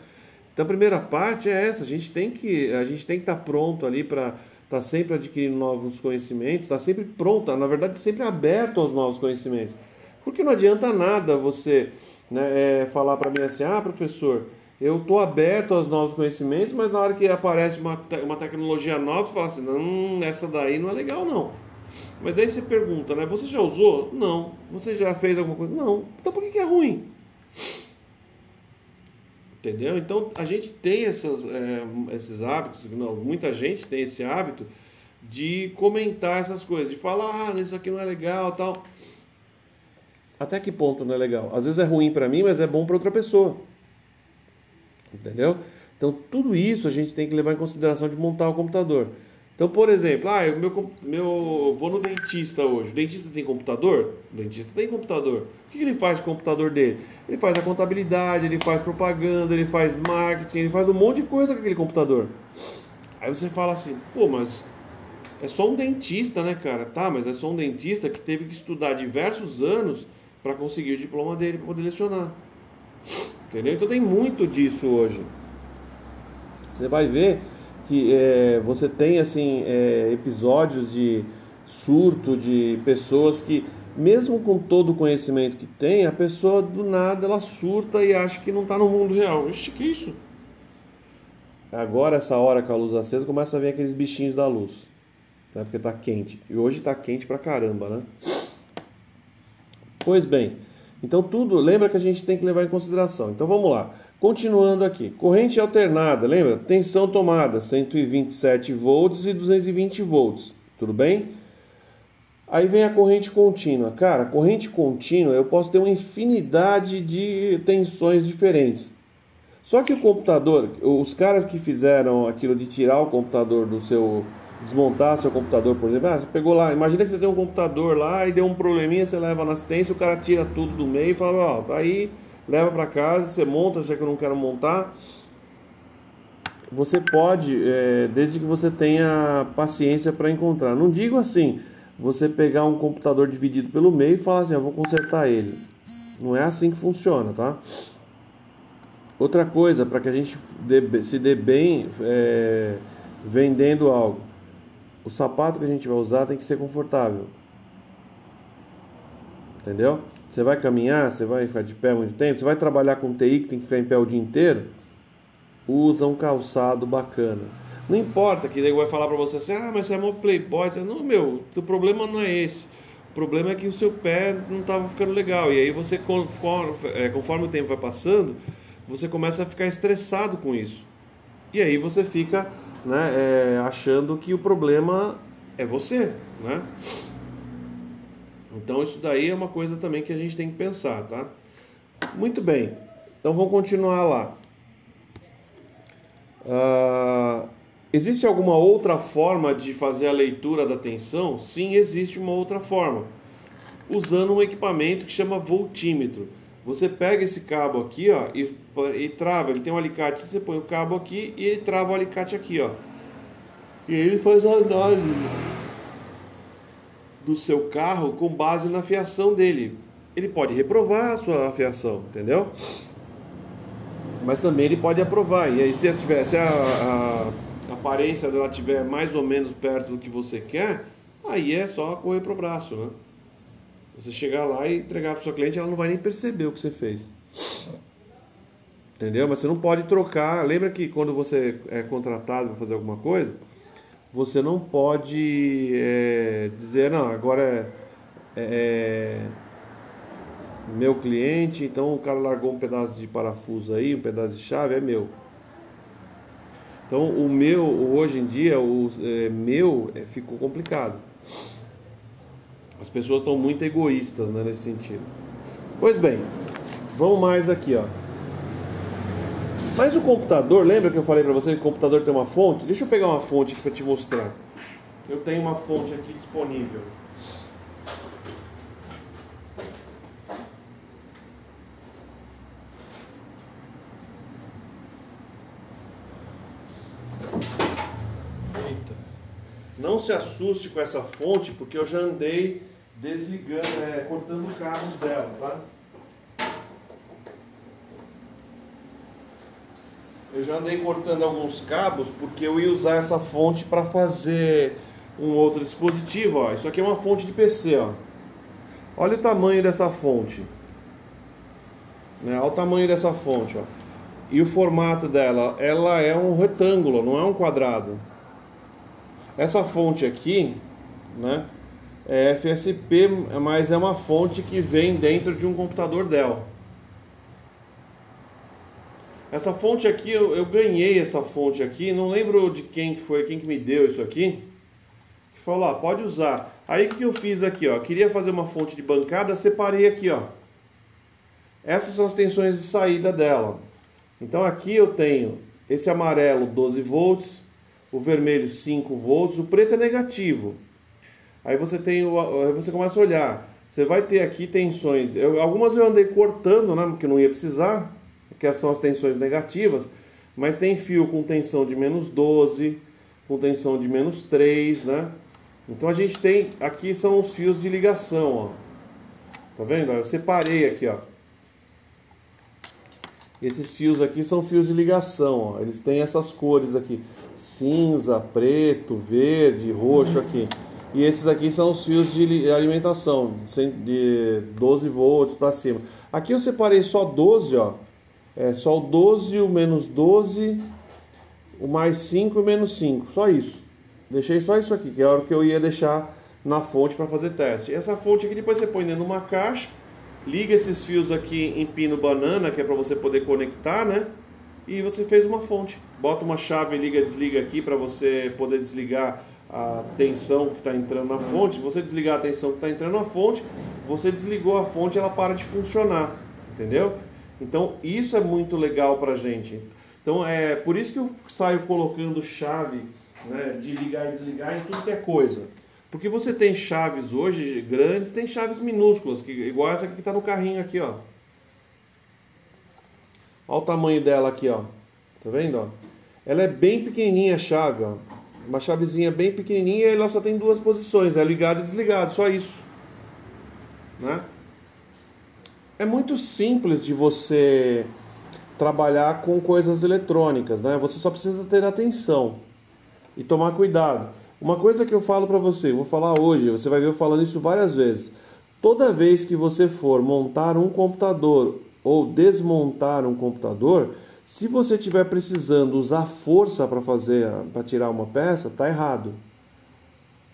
Então a primeira parte é essa, a gente tem que a gente tem que estar tá pronto ali para estar tá sempre adquirindo novos conhecimentos, estar tá sempre pronto, na verdade sempre aberto aos novos conhecimentos. Porque não adianta nada você né, é, falar para mim assim, ah, professor, eu estou aberto aos novos conhecimentos, mas na hora que aparece uma, te uma tecnologia nova, você fala assim, não, essa daí não é legal não. Mas aí você pergunta, né, você já usou? Não. Você já fez alguma coisa? Não. Então por que, que é ruim? Entendeu? Então a gente tem essas, é, esses hábitos, não, muita gente tem esse hábito de comentar essas coisas, de falar, ah, isso aqui não é legal tal. Até que ponto não é legal? Às vezes é ruim para mim, mas é bom para outra pessoa. Entendeu? Então, tudo isso a gente tem que levar em consideração de montar o computador. Então, por exemplo, ah, eu meu, meu, vou no dentista hoje. O dentista tem computador? O dentista tem computador. O que ele faz com o computador dele? Ele faz a contabilidade, ele faz propaganda, ele faz marketing, ele faz um monte de coisa com aquele computador. Aí você fala assim, pô, mas é só um dentista, né, cara? Tá, mas é só um dentista que teve que estudar diversos anos para conseguir o diploma dele para poder lecionar. Entendeu? Então tem muito disso hoje. Você vai ver que é, você tem assim é, episódios de surto de pessoas que mesmo com todo o conhecimento que tem, a pessoa do nada ela surta e acha que não está no mundo real. Ixi, que isso? Agora, essa hora com a luz acesa, começa a ver aqueles bichinhos da luz. Né? Porque está quente. E hoje está quente pra caramba, né? Pois bem, então tudo, lembra que a gente tem que levar em consideração. Então vamos lá. Continuando aqui. Corrente alternada, lembra? Tensão tomada, 127 volts e 220 volts. Tudo bem? Aí vem a corrente contínua. Cara, corrente contínua eu posso ter uma infinidade de tensões diferentes. Só que o computador, os caras que fizeram aquilo de tirar o computador do seu desmontar seu computador, por exemplo. Ah, você pegou lá, imagina que você tem um computador lá e deu um probleminha, você leva na assistência, o cara tira tudo do meio e fala, ó, oh, tá aí, leva para casa, você monta, já que eu não quero montar. Você pode, é, desde que você tenha paciência para encontrar. Não digo assim, você pegar um computador dividido pelo meio e falar assim, eu vou consertar ele. Não é assim que funciona, tá? Outra coisa, para que a gente dê, se dê bem é, vendendo algo, o sapato que a gente vai usar tem que ser confortável. Entendeu? Você vai caminhar, você vai ficar de pé muito tempo, você vai trabalhar com TI que tem que ficar em pé o dia inteiro, usa um calçado bacana. Não importa que ele vai falar para você assim, ah, mas você é um playboy. Você, não, meu, o problema não é esse. O problema é que o seu pé não estava ficando legal. E aí você, conforme, é, conforme o tempo vai passando, você começa a ficar estressado com isso. E aí você fica né, é, achando que o problema é você, né? Então isso daí é uma coisa também que a gente tem que pensar, tá? Muito bem. Então vamos continuar lá. Uh, existe alguma outra forma de fazer a leitura da tensão? Sim, existe uma outra forma. Usando um equipamento que chama voltímetro. Você pega esse cabo aqui, ó, e, e trava. Ele tem um alicate. Você põe o cabo aqui e ele trava o alicate aqui, ó. E ele faz a análise do seu carro com base na fiação dele. Ele pode reprovar a sua fiação, entendeu? Mas também ele pode aprovar. E aí, se, tiver, se a, a, aparência dela estiver mais ou menos perto do que você quer, aí é só correr pro braço, né? Você chegar lá e entregar para sua cliente, ela não vai nem perceber o que você fez. Entendeu? Mas você não pode trocar. Lembra que quando você é contratado para fazer alguma coisa, você não pode é, dizer, não, agora é, é, meu cliente, então o cara largou um pedaço de parafuso aí, um pedaço de chave, é meu. Então o meu, hoje em dia, o é, meu é, ficou complicado. As pessoas estão muito egoístas né, nesse sentido. Pois bem, vamos mais aqui, ó. Mas o computador, lembra que eu falei para você que o computador tem uma fonte? Deixa eu pegar uma fonte aqui para te mostrar. Eu tenho uma fonte aqui disponível. Eita. Não se assuste com essa fonte, porque eu já andei desligando, é, cortando cabos dela, tá? Eu já andei cortando alguns cabos porque eu ia usar essa fonte para fazer um outro dispositivo. Ó. Isso aqui é uma fonte de PC. Ó. Olha o tamanho dessa fonte. Né? Olha o tamanho dessa fonte. Ó. E o formato dela, ela é um retângulo, não é um quadrado. Essa fonte aqui, né, é FSP, mas é uma fonte que vem dentro de um computador Dell. Essa fonte aqui, eu, eu, ganhei essa fonte aqui, não lembro de quem que foi, quem que me deu isso aqui. Que falou, ah, pode usar. Aí o que eu fiz aqui, ó? Queria fazer uma fonte de bancada, separei aqui, ó. Essas são as tensões de saída dela. Então aqui eu tenho esse amarelo 12 volts, o vermelho 5 volts, o preto é negativo. Aí você tem, aí você começa a olhar. Você vai ter aqui tensões. Eu, algumas eu andei cortando, né? Porque não ia precisar que são as tensões negativas, mas tem fio com tensão de menos 12, com tensão de menos 3, né? Então a gente tem, aqui são os fios de ligação, ó. Tá vendo? Eu separei aqui, ó. Esses fios aqui são fios de ligação, ó. Eles têm essas cores aqui: cinza, preto, verde, roxo aqui. E esses aqui são os fios de alimentação, de 12 volts para cima. Aqui eu separei só 12, ó, é só o 12, o menos 12, o mais 5 e o menos 5. Só isso. Deixei só isso aqui, que é a hora que eu ia deixar na fonte para fazer teste. Essa fonte aqui depois você põe dentro de uma caixa, liga esses fios aqui em pino banana, que é para você poder conectar, né? E você fez uma fonte. Bota uma chave, liga, desliga aqui para você poder desligar a tensão que está entrando na fonte. Se você desligar a tensão que está entrando na fonte, você desligou a fonte, ela para de funcionar, entendeu? Então isso é muito legal para gente. Então é por isso que eu saio colocando chave né, de ligar e desligar em tudo que é coisa. Porque você tem chaves hoje grandes, tem chaves minúsculas, que, igual essa que está no carrinho aqui, ó. Olha o tamanho dela aqui, ó. Tá vendo, ó? Ela é bem pequenininha a chave, ó. Uma chavezinha bem pequenininha e ela só tem duas posições, é ligado e desligado, só isso. Né? É muito simples de você trabalhar com coisas eletrônicas, né? Você só precisa ter atenção e tomar cuidado. Uma coisa que eu falo para você, vou falar hoje, você vai ver eu falando isso várias vezes. Toda vez que você for montar um computador ou desmontar um computador, se você estiver precisando usar força para fazer, para tirar uma peça, tá errado,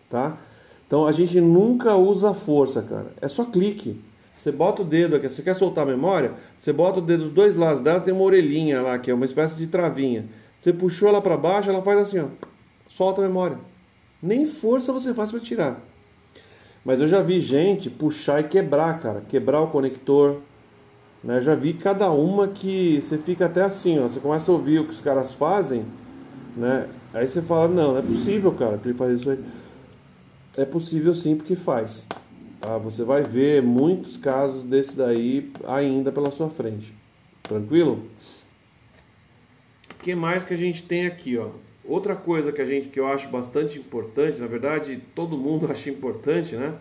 tá? Então a gente nunca usa força, cara. É só clique. Você bota o dedo aqui, você quer soltar a memória? Você bota o dedo dos dois lados dela, tem uma orelhinha lá, que é uma espécie de travinha. Você puxou ela para baixo, ela faz assim, ó, solta a memória. Nem força você faz para tirar. Mas eu já vi gente puxar e quebrar, cara, quebrar o conector, né? Já vi cada uma que você fica até assim, ó, você começa a ouvir o que os caras fazem, né? Aí você fala, não, não é possível, cara, que ele faz isso aí. É possível sim, porque faz. Tá? Você vai ver muitos casos desse daí ainda pela sua frente. Tranquilo? O que mais que a gente tem aqui, ó? Outra coisa que a gente que eu acho bastante importante, na verdade, todo mundo [LAUGHS] acha importante, né?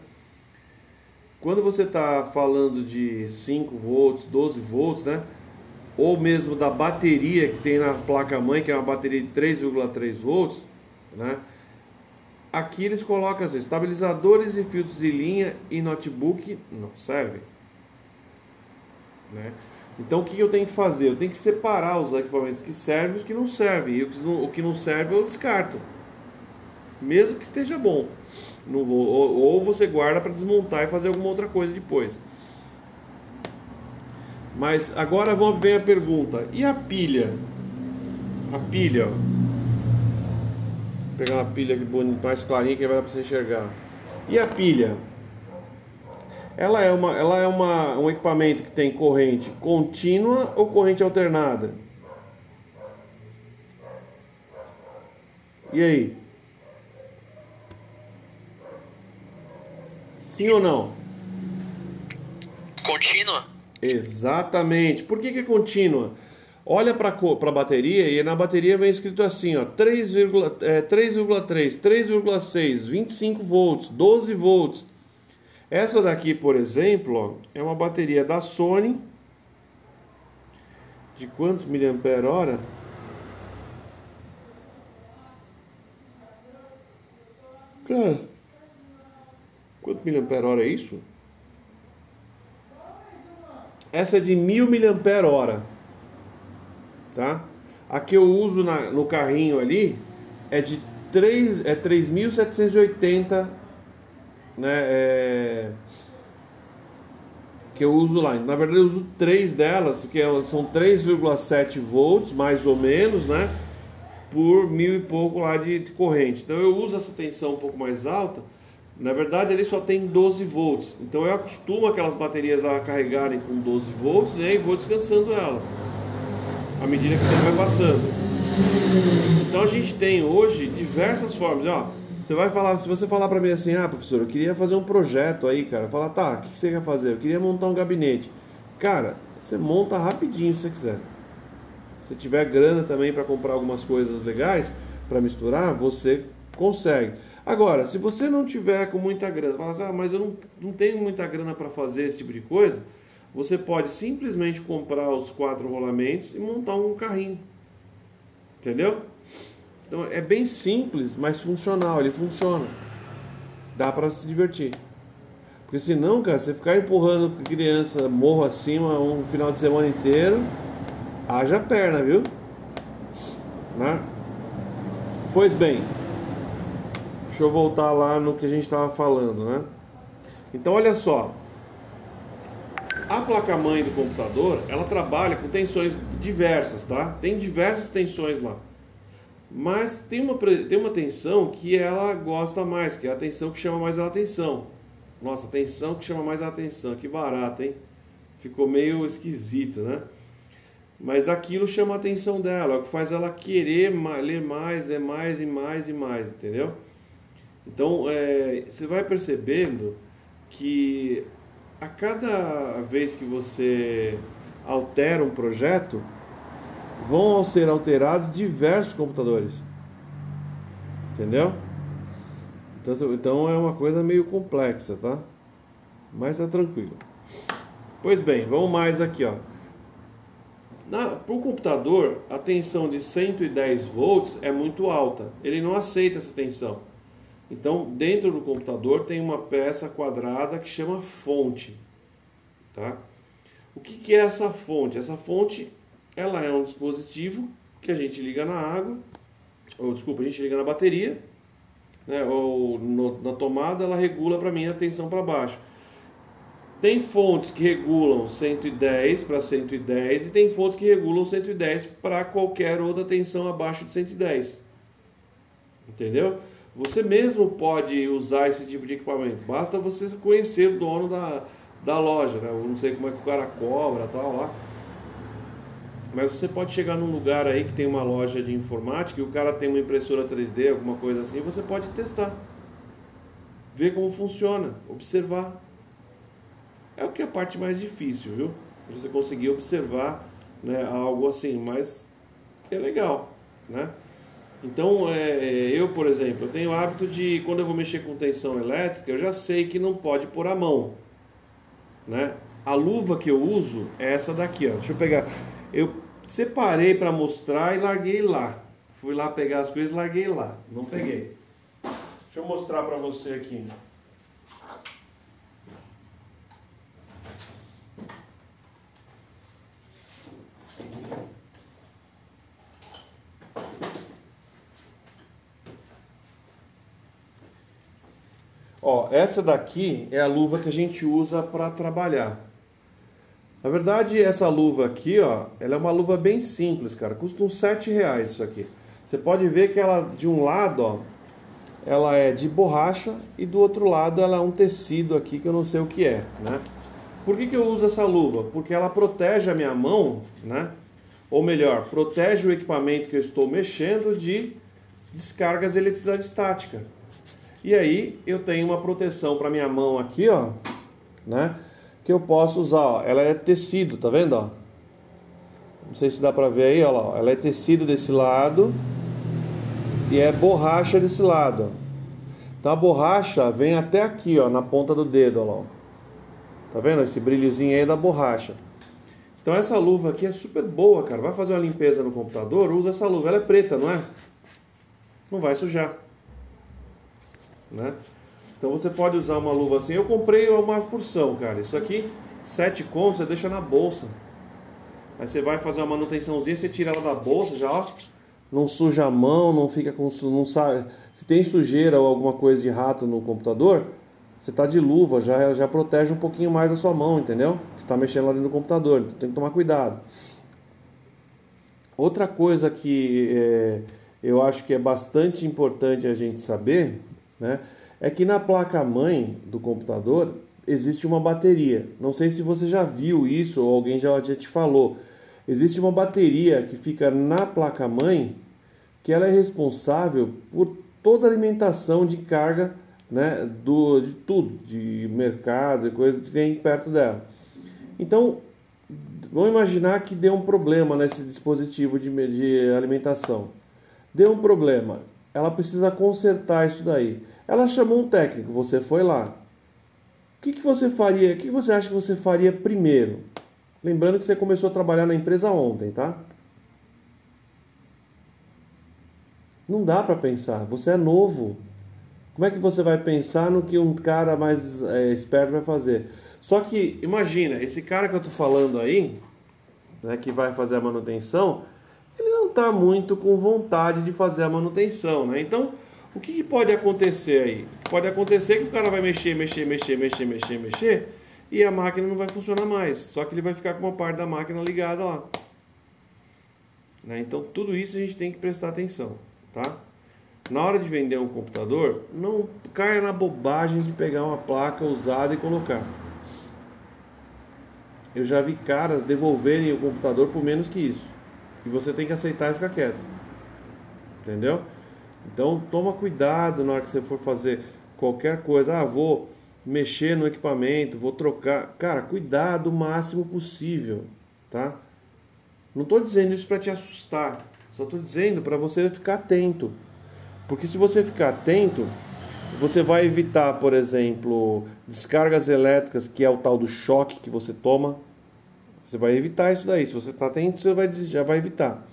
Quando você está falando de 5 volts, 12 volts, né? Ou mesmo da bateria que tem na placa-mãe, que é uma bateria de 3,3 volts, né? Aqui eles colocam assim, estabilizadores e filtros de linha e notebook não servem. Né? Então o que eu tenho que fazer? Eu tenho que separar os equipamentos que servem e os que não servem. E o que não serve eu descarto. Mesmo que esteja bom. Não vou, ou, ou você guarda para desmontar e fazer alguma outra coisa depois. Mas agora ver a pergunta. E a pilha? A pilha, ó. Vou pegar uma pilha aqui mais clarinha que vai dar para você enxergar. E a pilha? Ela é, uma, ela é uma, um equipamento que tem corrente contínua ou corrente alternada? E aí? Sim ou não? Contínua? Exatamente. Por que, que é contínua? Olha para a bateria e na bateria vem escrito assim, ó, 3,3, é, 3,6, 25 volts, 12 volts. Essa daqui, por exemplo, ó, é uma bateria da Sony de quantos miliampere hora? Cara, Quanto miliampere hora é isso? Essa é de 1000 miliampere hora. Tá? A que eu uso na, no carrinho ali é de 3, é 3780 né, é, que eu uso lá. Na verdade eu uso três delas, que é, são 3,7 volts, mais ou menos, né? Por mil e pouco lá de, de corrente. Então eu uso essa tensão um pouco mais alta na verdade, ele só tem 12 volts. Então eu acostumo aquelas baterias a carregarem com 12 volts né, e vou descansando elas à medida que o tempo vai passando. Então a gente tem hoje diversas formas. Ó, você vai falar, se você falar para mim assim, ah, professor, eu queria fazer um projeto aí, cara. Falar, tá, o que você quer fazer? Eu queria montar um gabinete. Cara, você monta rapidinho se você quiser. Se tiver grana também para comprar algumas coisas legais para misturar, você consegue. Agora, se você não tiver com muita grana, fala assim, ah, mas eu não, não tenho muita grana para fazer esse tipo de coisa, você pode simplesmente comprar os quatro rolamentos e montar um carrinho. Entendeu? Então é bem simples, mas funcional, ele funciona. Dá para se divertir. Porque senão, cara, você ficar empurrando criança morro acima um final de semana inteiro, haja perna, viu? Né? Pois bem, Deixa eu voltar lá no que a gente estava falando, né? Então, olha só. A placa-mãe do computador, ela trabalha com tensões diversas, tá? Tem diversas tensões lá. Mas tem uma, tem uma tensão que ela gosta mais, que é a tensão que chama mais a atenção. Nossa, tensão que chama mais a atenção. Que barato, hein? Ficou meio esquisito, né? Mas aquilo chama a atenção dela, é o que faz ela querer ler mais, ler mais e mais e mais, entendeu? Então, é, você vai percebendo que a cada vez que você altera um projeto, vão ser alterados diversos computadores. Entendeu? Então, então é uma coisa meio complexa, tá? Mas tá tranquilo. Pois bem, vamos mais aqui, ó. Para o computador, a tensão de 110 volts é muito alta. Ele não aceita essa tensão. Então, dentro do computador tem uma peça quadrada que chama fonte. Tá? O que, que é essa fonte? Essa fonte ela é um dispositivo que a gente liga na água, ou desculpa, a gente liga na bateria, né, ou no, na tomada, ela regula para mim a tensão para baixo. Tem fontes que regulam 110 para 110 e tem fontes que regulam 110 para qualquer outra tensão abaixo de 110. Entendeu? Você mesmo pode usar esse tipo de equipamento. Basta você conhecer o dono da, da loja, né? Eu não sei como é que o cara cobra tal lá. Mas você pode chegar num lugar aí que tem uma loja de informática e o cara tem uma impressora 3D, alguma coisa assim, você pode testar. Ver como funciona, observar. É o que é a parte mais difícil, viu? Você conseguir observar né, algo assim, mas é legal, né? Então, é, eu, por exemplo, eu tenho o hábito de, quando eu vou mexer com tensão elétrica, eu já sei que não pode pôr a mão, né? A luva que eu uso é essa daqui, ó. Deixa eu pegar. Eu separei para mostrar e larguei lá. Fui lá pegar as coisas e larguei lá. Não peguei. Deixa eu mostrar para você aqui. Ó, essa daqui é a luva que a gente usa para trabalhar. Na verdade, essa luva aqui, ó, ela é uma luva bem simples, cara. Custa uns 7 reais isso aqui. Você pode ver que ela, de um lado, ó, ela é de borracha e do outro lado ela é um tecido aqui que eu não sei o que é, né? Por que, que eu uso essa luva? Porque ela protege a minha mão, né? Ou melhor, protege o equipamento que eu estou mexendo de descargas de eletricidade estática. E aí eu tenho uma proteção para minha mão aqui, ó, né? Que eu posso usar, ó. Ela é tecido, tá vendo, ó? Não sei se dá para ver aí, ó, ela é tecido desse lado e é borracha desse lado. Ó. Então a borracha vem até aqui, ó, na ponta do dedo, ó. Tá vendo esse brilhozinho aí da borracha? Então essa luva aqui é super boa, cara. Vai fazer uma limpeza no computador, usa essa luva. Ela é preta, não é? Não vai sujar né? Então você pode usar uma luva assim. Eu comprei uma porção, cara. Isso aqui, sete contos, você deixa na bolsa. Aí você vai fazer uma manutençãozinha, você tira ela da bolsa já, ó. Não suja a mão, não fica com. Não sabe, se tem sujeira ou alguma coisa de rato no computador, você tá de luva, já, já protege um pouquinho mais a sua mão, entendeu? Você está mexendo lá dentro do computador, então tem que tomar cuidado. Outra coisa que é, eu acho que é bastante importante a gente saber né? É que na placa-mãe do computador existe uma bateria. Não sei se você já viu isso ou alguém já, já te falou. Existe uma bateria que fica na placa-mãe que ela é responsável por toda a alimentação de carga né, do, de tudo, de mercado e coisas que tem perto dela. Então, vamos imaginar que deu um problema nesse dispositivo de, de alimentação. Deu um problema, ela precisa consertar isso daí. Ela chamou um técnico, você foi lá. O que, que você faria? O que você acha que você faria primeiro? Lembrando que você começou a trabalhar na empresa ontem, tá? Não dá para pensar. Você é novo. Como é que você vai pensar no que um cara mais é, esperto vai fazer? Só que imagina, esse cara que eu tô falando aí, né, que vai fazer a manutenção, ele não está muito com vontade de fazer a manutenção, né? Então o que, que, pode acontecer aí? Pode acontecer que o cara vai mexer, mexer, mexer, mexer, mexer, mexer e a máquina não vai funcionar mais. Só que ele vai ficar com uma parte da máquina ligada lá. Né? Então tudo isso a gente tem que prestar atenção, tá? Na hora de vender um computador, não caia na bobagem de pegar uma placa usada e colocar. Eu já vi caras devolverem o computador por menos que isso. E você tem que aceitar e ficar quieto. Entendeu? Então toma cuidado na hora que você for fazer qualquer coisa. Ah, vou mexer no equipamento, vou trocar. Cara, cuidado o máximo possível, tá? Não estou dizendo isso para te assustar, só estou dizendo para você ficar atento. Porque se você ficar atento, você vai evitar, por exemplo, descargas elétricas, que é o tal do choque que você toma. Você vai evitar isso daí. Se você está atento, você vai, já vai evitar.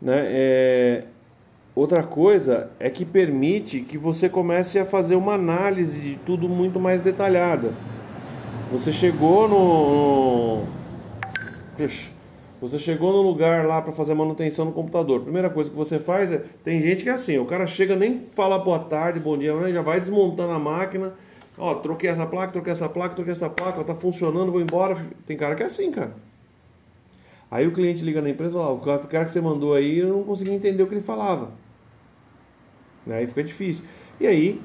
Né? É... Outra coisa é que permite que você comece a fazer uma análise de tudo muito mais detalhada. Você chegou no. Você chegou no lugar lá para fazer manutenção no computador. Primeira coisa que você faz é. Tem gente que é assim: o cara chega, nem fala boa tarde, bom dia, já vai desmontando a máquina. Ó, troquei essa placa, troquei essa placa, troquei essa placa, ó, tá funcionando, vou embora. Tem cara que é assim, cara. Aí o cliente liga na empresa e fala, o cara que você mandou aí, eu não consegui entender o que ele falava. Aí fica difícil. E aí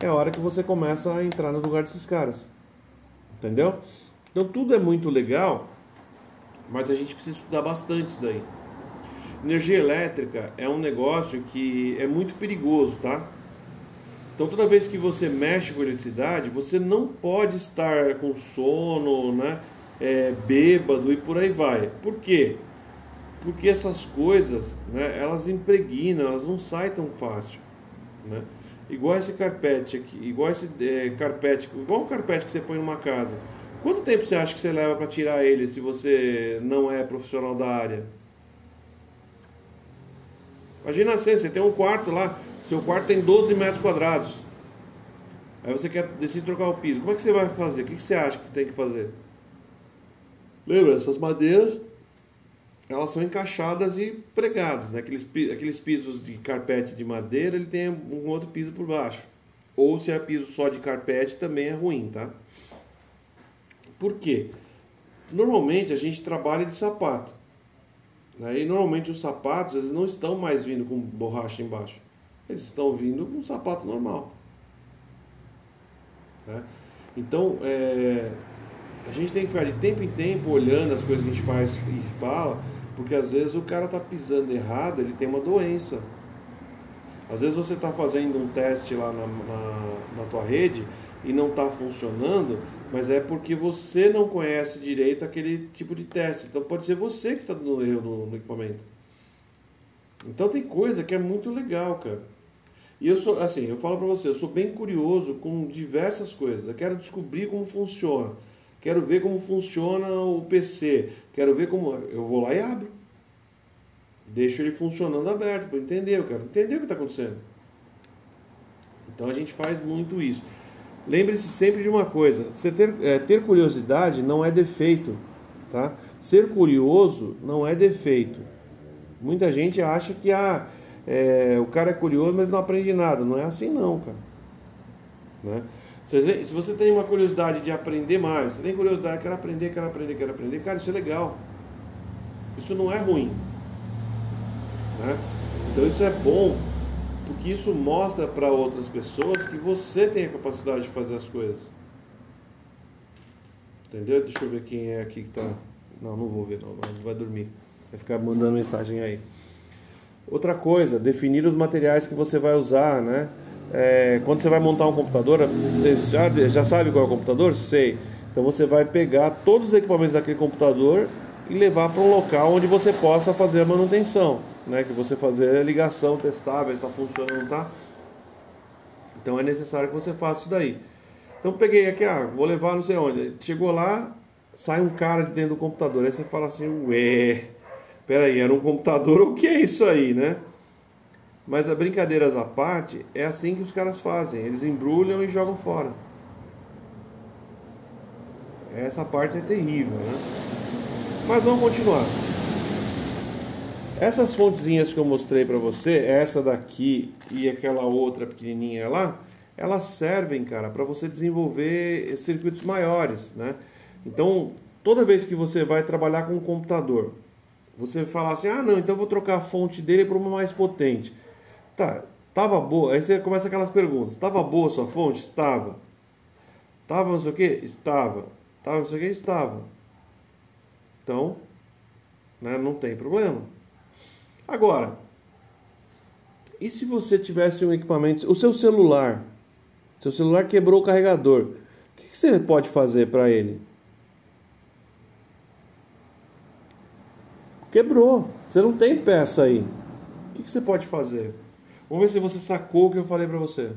é a hora que você começa a entrar no lugar desses caras. Entendeu? Então tudo é muito legal, mas a gente precisa estudar bastante isso daí. Energia elétrica é um negócio que é muito perigoso, tá? Então toda vez que você mexe com eletricidade, você não pode estar com sono, né? é, bêbado e por aí vai. Por quê? Porque essas coisas, né, elas impregnam, elas não saem tão fácil. Né? Igual esse carpete aqui, igual esse é, carpete, igual o carpete que você põe numa casa. Quanto tempo você acha que você leva para tirar ele se você não é profissional da área? Imagina assim, você tem um quarto lá, seu quarto tem 12 metros quadrados. Aí você quer decidir trocar o piso. Como é que você vai fazer? O que você acha que tem que fazer? Lembra, essas madeiras, elas são encaixadas e pregadas, né? aqueles, aqueles pisos de carpete de madeira, ele tem um outro piso por baixo. Ou se é piso só de carpete, também é ruim, tá? Por quê? Normalmente a gente trabalha de sapato. Né? E normalmente os sapatos, eles não estão mais vindo com borracha embaixo. Eles estão vindo com um sapato normal. Né? Então, é, a gente tem que ficar de tempo em tempo olhando as coisas que a gente faz e fala, porque às vezes o cara está pisando errado, ele tem uma doença. Às vezes você está fazendo um teste lá na, na, na tua rede e não está funcionando, mas é porque você não conhece direito aquele tipo de teste. Então pode ser você que está dando erro no, no equipamento. Então tem coisa que é muito legal, cara. E eu sou, assim, eu falo para você, eu sou bem curioso com diversas coisas. Eu quero descobrir como funciona. Quero ver como funciona o PC. Quero ver como. Eu vou lá e abro. Deixo ele funcionando aberto para entender. Eu quero entender o que está acontecendo. Então a gente faz muito isso. Lembre-se sempre de uma coisa: você ter, é, ter curiosidade não é defeito. Tá? Ser curioso não é defeito. Muita gente acha que ah, é, o cara é curioso, mas não aprende nada. Não é assim, não, cara. Né? Se você tem uma curiosidade de aprender mais, você tem curiosidade, quer aprender, quer aprender, quer aprender, cara, isso é legal. Isso não é ruim. Né? Então isso é bom, porque isso mostra para outras pessoas que você tem a capacidade de fazer as coisas. Entendeu? Deixa eu ver quem é aqui que tá. Não, não vou ver, não, não vai dormir. Vai ficar mandando mensagem aí. Outra coisa, definir os materiais que você vai usar, né? É, quando você vai montar um computador, você já, já sabe qual é o computador? Sei. Então você vai pegar todos os equipamentos daquele computador e levar para um local onde você possa fazer a manutenção, né? Que você fazer a ligação, testar, ver se está funcionando, tá? Então é necessário que você faça isso daí. Então peguei aqui, ah, vou levar não sei onde. Chegou lá, sai um cara de dentro do computador. Aí você fala assim, ué, peraí, era um computador? O que é isso aí, né? Mas a brincadeiras à parte, é assim que os caras fazem. Eles embrulham e jogam fora. Essa parte é terrível, né? Mas vamos continuar. Essas fontezinhas que eu mostrei para você, essa daqui e aquela outra pequenininha lá, elas servem, cara, para você desenvolver circuitos maiores, né? Então, toda vez que você vai trabalhar com um computador, você fala assim: "Ah, não, então vou trocar a fonte dele para uma mais potente". Tá, tava boa. Aí você começa aquelas perguntas. Tava boa a sua fonte? Estava. Tava não sei o que? Estava. Tava não sei o que? Estava. Então, né, não tem problema. Agora, e se você tivesse um equipamento, o seu celular, seu celular quebrou o carregador, o que, você pode fazer para ele? Quebrou. Você não tem peça aí. O que você pode fazer? Vamos ver se você sacou o que eu falei pra você.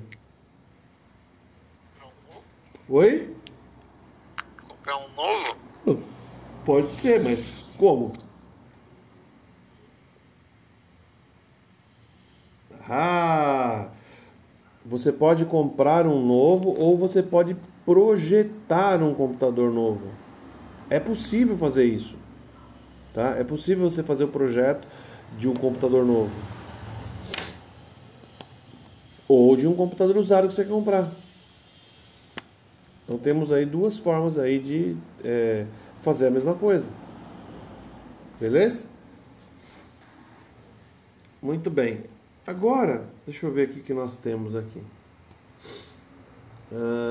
Oi? Comprar um novo? Pode ser, mas como? Ah, você pode comprar um novo ou você pode projetar um computador novo. É possível fazer isso, tá? É possível você fazer o projeto de um computador novo ou de um computador usado que você quer comprar. Então temos aí duas formas aí de é, fazer a mesma coisa. Beleza? Muito bem. Agora, deixa eu ver o que nós temos aqui. Ah,